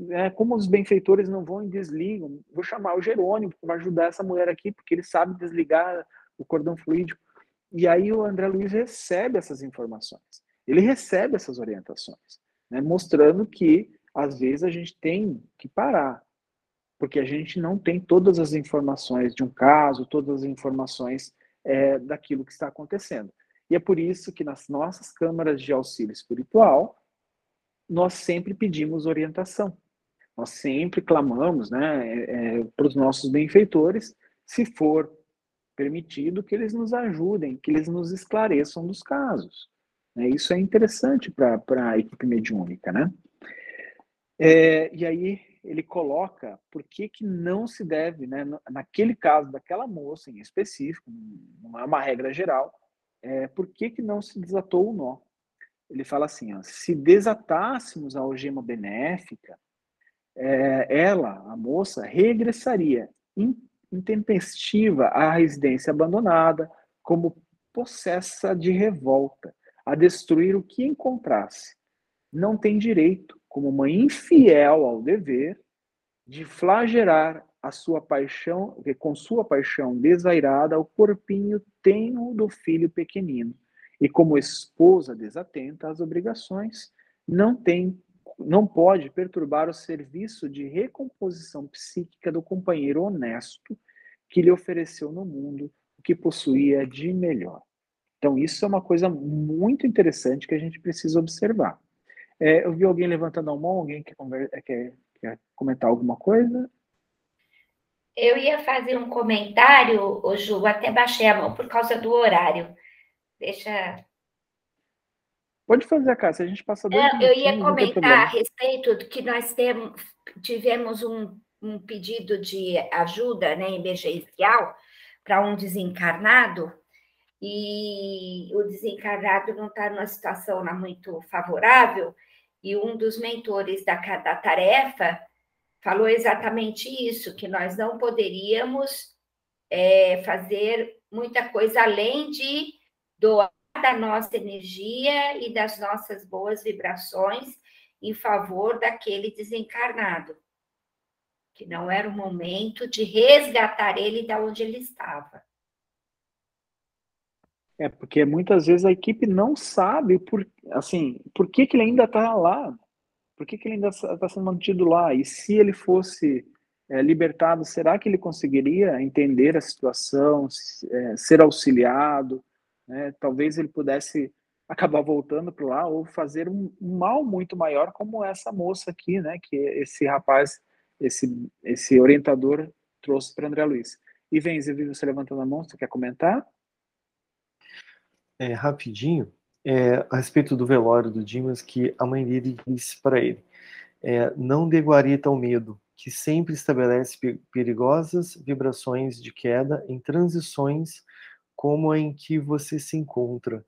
é, como os benfeitores não vão e desligam, vou chamar o Jerônimo para ajudar essa mulher aqui, porque ele sabe desligar o cordão fluídico. E aí o André Luiz recebe essas informações, ele recebe essas orientações, né, mostrando que às vezes a gente tem que parar, porque a gente não tem todas as informações de um caso, todas as informações é, daquilo que está acontecendo. E é por isso que nas nossas câmaras de auxílio espiritual, nós sempre pedimos orientação. Nós sempre clamamos né, é, é para os nossos benfeitores, se for permitido, que eles nos ajudem, que eles nos esclareçam dos casos. Né? Isso é interessante para a equipe mediúnica. Né? É, e aí ele coloca por que, que não se deve, né, naquele caso daquela moça em específico, não é uma regra geral, é, por que, que não se desatou o nó? Ele fala assim: ó, se desatássemos a algema benéfica, é, ela, a moça, regressaria intempestiva à residência abandonada, como possessa de revolta, a destruir o que encontrasse. Não tem direito como uma infiel ao dever, de flagelar a sua paixão, com sua paixão desvairada, o corpinho tenro do filho pequenino, e como esposa desatenta às obrigações, não tem não pode perturbar o serviço de recomposição psíquica do companheiro honesto que lhe ofereceu no mundo o que possuía de melhor. Então, isso é uma coisa muito interessante que a gente precisa observar. É, eu vi alguém levantando a mão, alguém quer, é, quer, quer comentar alguma coisa? Eu ia fazer um comentário, Ju, até baixei a mão por causa do horário. Deixa. Pode fazer, Cássia, a gente passa dois é, Eu ia comentar a respeito do que nós temos, tivemos um, um pedido de ajuda né, emergencial para um desencarnado, e o desencarnado não está numa situação muito favorável, e um dos mentores da, da tarefa falou exatamente isso, que nós não poderíamos é, fazer muita coisa além de doar da nossa energia e das nossas boas vibrações em favor daquele desencarnado, que não era o momento de resgatar ele da onde ele estava. É, porque muitas vezes a equipe não sabe por, assim, por que, que ele ainda está lá, por que, que ele ainda está sendo mantido lá, e se ele fosse é, libertado, será que ele conseguiria entender a situação, é, ser auxiliado, né? talvez ele pudesse acabar voltando para lá ou fazer um, mal muito maior como essa moça aqui, né, que esse rapaz, esse, esse orientador trouxe para André Luiz. E vem, Zé, você levantando a mão, você quer comentar? é, rapidinho é, a respeito do velório do Dimas, que a mãe dele disse para ele: é, não dê guarita ao medo, que sempre estabelece perigosas vibrações de queda em transições como a em que você se encontra.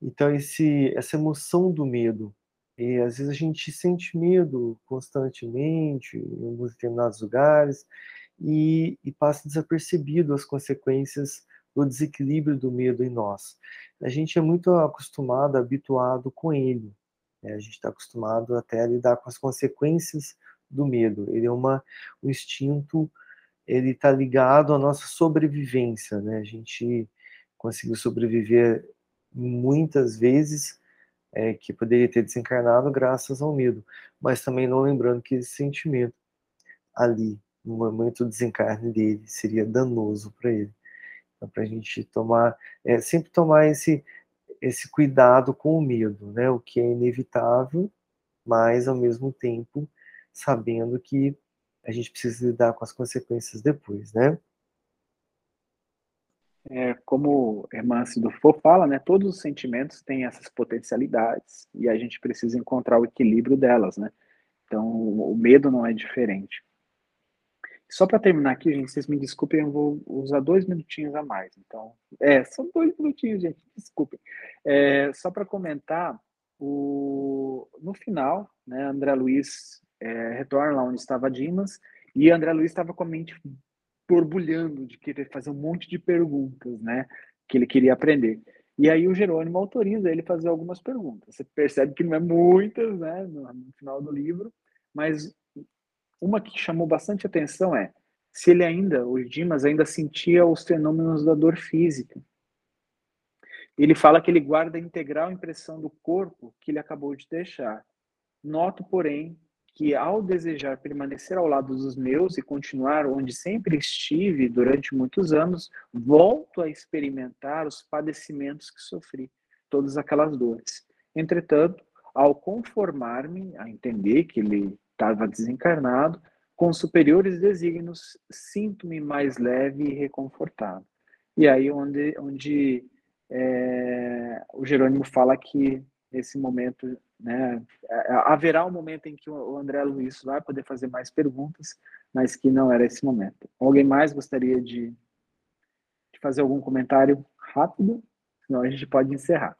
Então, esse, essa emoção do medo, e às vezes a gente sente medo constantemente em determinados lugares e, e passa desapercebido as consequências do desequilíbrio do medo em nós. A gente é muito acostumado, habituado com ele. Né? A gente está acostumado até a lidar com as consequências do medo. Ele é uma, um instinto, ele está ligado à nossa sobrevivência. Né? A gente conseguiu sobreviver muitas vezes é, que poderia ter desencarnado graças ao medo, mas também não lembrando que esse sentimento ali, no momento do desencarne dele, seria danoso para ele. Então, para a gente tomar, é, sempre tomar esse, esse cuidado com o medo, né? O que é inevitável, mas ao mesmo tempo sabendo que a gente precisa lidar com as consequências depois, né? É, como Hermance Dufour fala, né, todos os sentimentos têm essas potencialidades e a gente precisa encontrar o equilíbrio delas, né? Então, o medo não é diferente. Só para terminar aqui, gente, vocês me desculpem, eu vou usar dois minutinhos a mais. Então, é, são dois minutinhos, gente, desculpem. É, só para comentar, o, no final, né, André Luiz é, retorna lá onde estava Dimas, e André Luiz estava com a mente borbulhando de querer fazer um monte de perguntas, né, que ele queria aprender. E aí o Jerônimo autoriza ele fazer algumas perguntas. Você percebe que não é muitas, né, no final do livro, mas uma que chamou bastante atenção é se ele ainda, o Dimas ainda sentia os fenômenos da dor física. Ele fala que ele guarda a integral impressão do corpo que ele acabou de deixar. Noto, porém, que ao desejar permanecer ao lado dos meus e continuar onde sempre estive durante muitos anos, volto a experimentar os padecimentos que sofri, todas aquelas dores. Entretanto, ao conformar-me a entender que ele estava desencarnado, com superiores desígnios, sinto-me mais leve e reconfortado. E aí onde, onde é, o Jerônimo fala que nesse momento, né, é, haverá um momento em que o André Luiz vai poder fazer mais perguntas, mas que não era esse momento. Alguém mais gostaria de, de fazer algum comentário rápido? Senão a gente pode encerrar.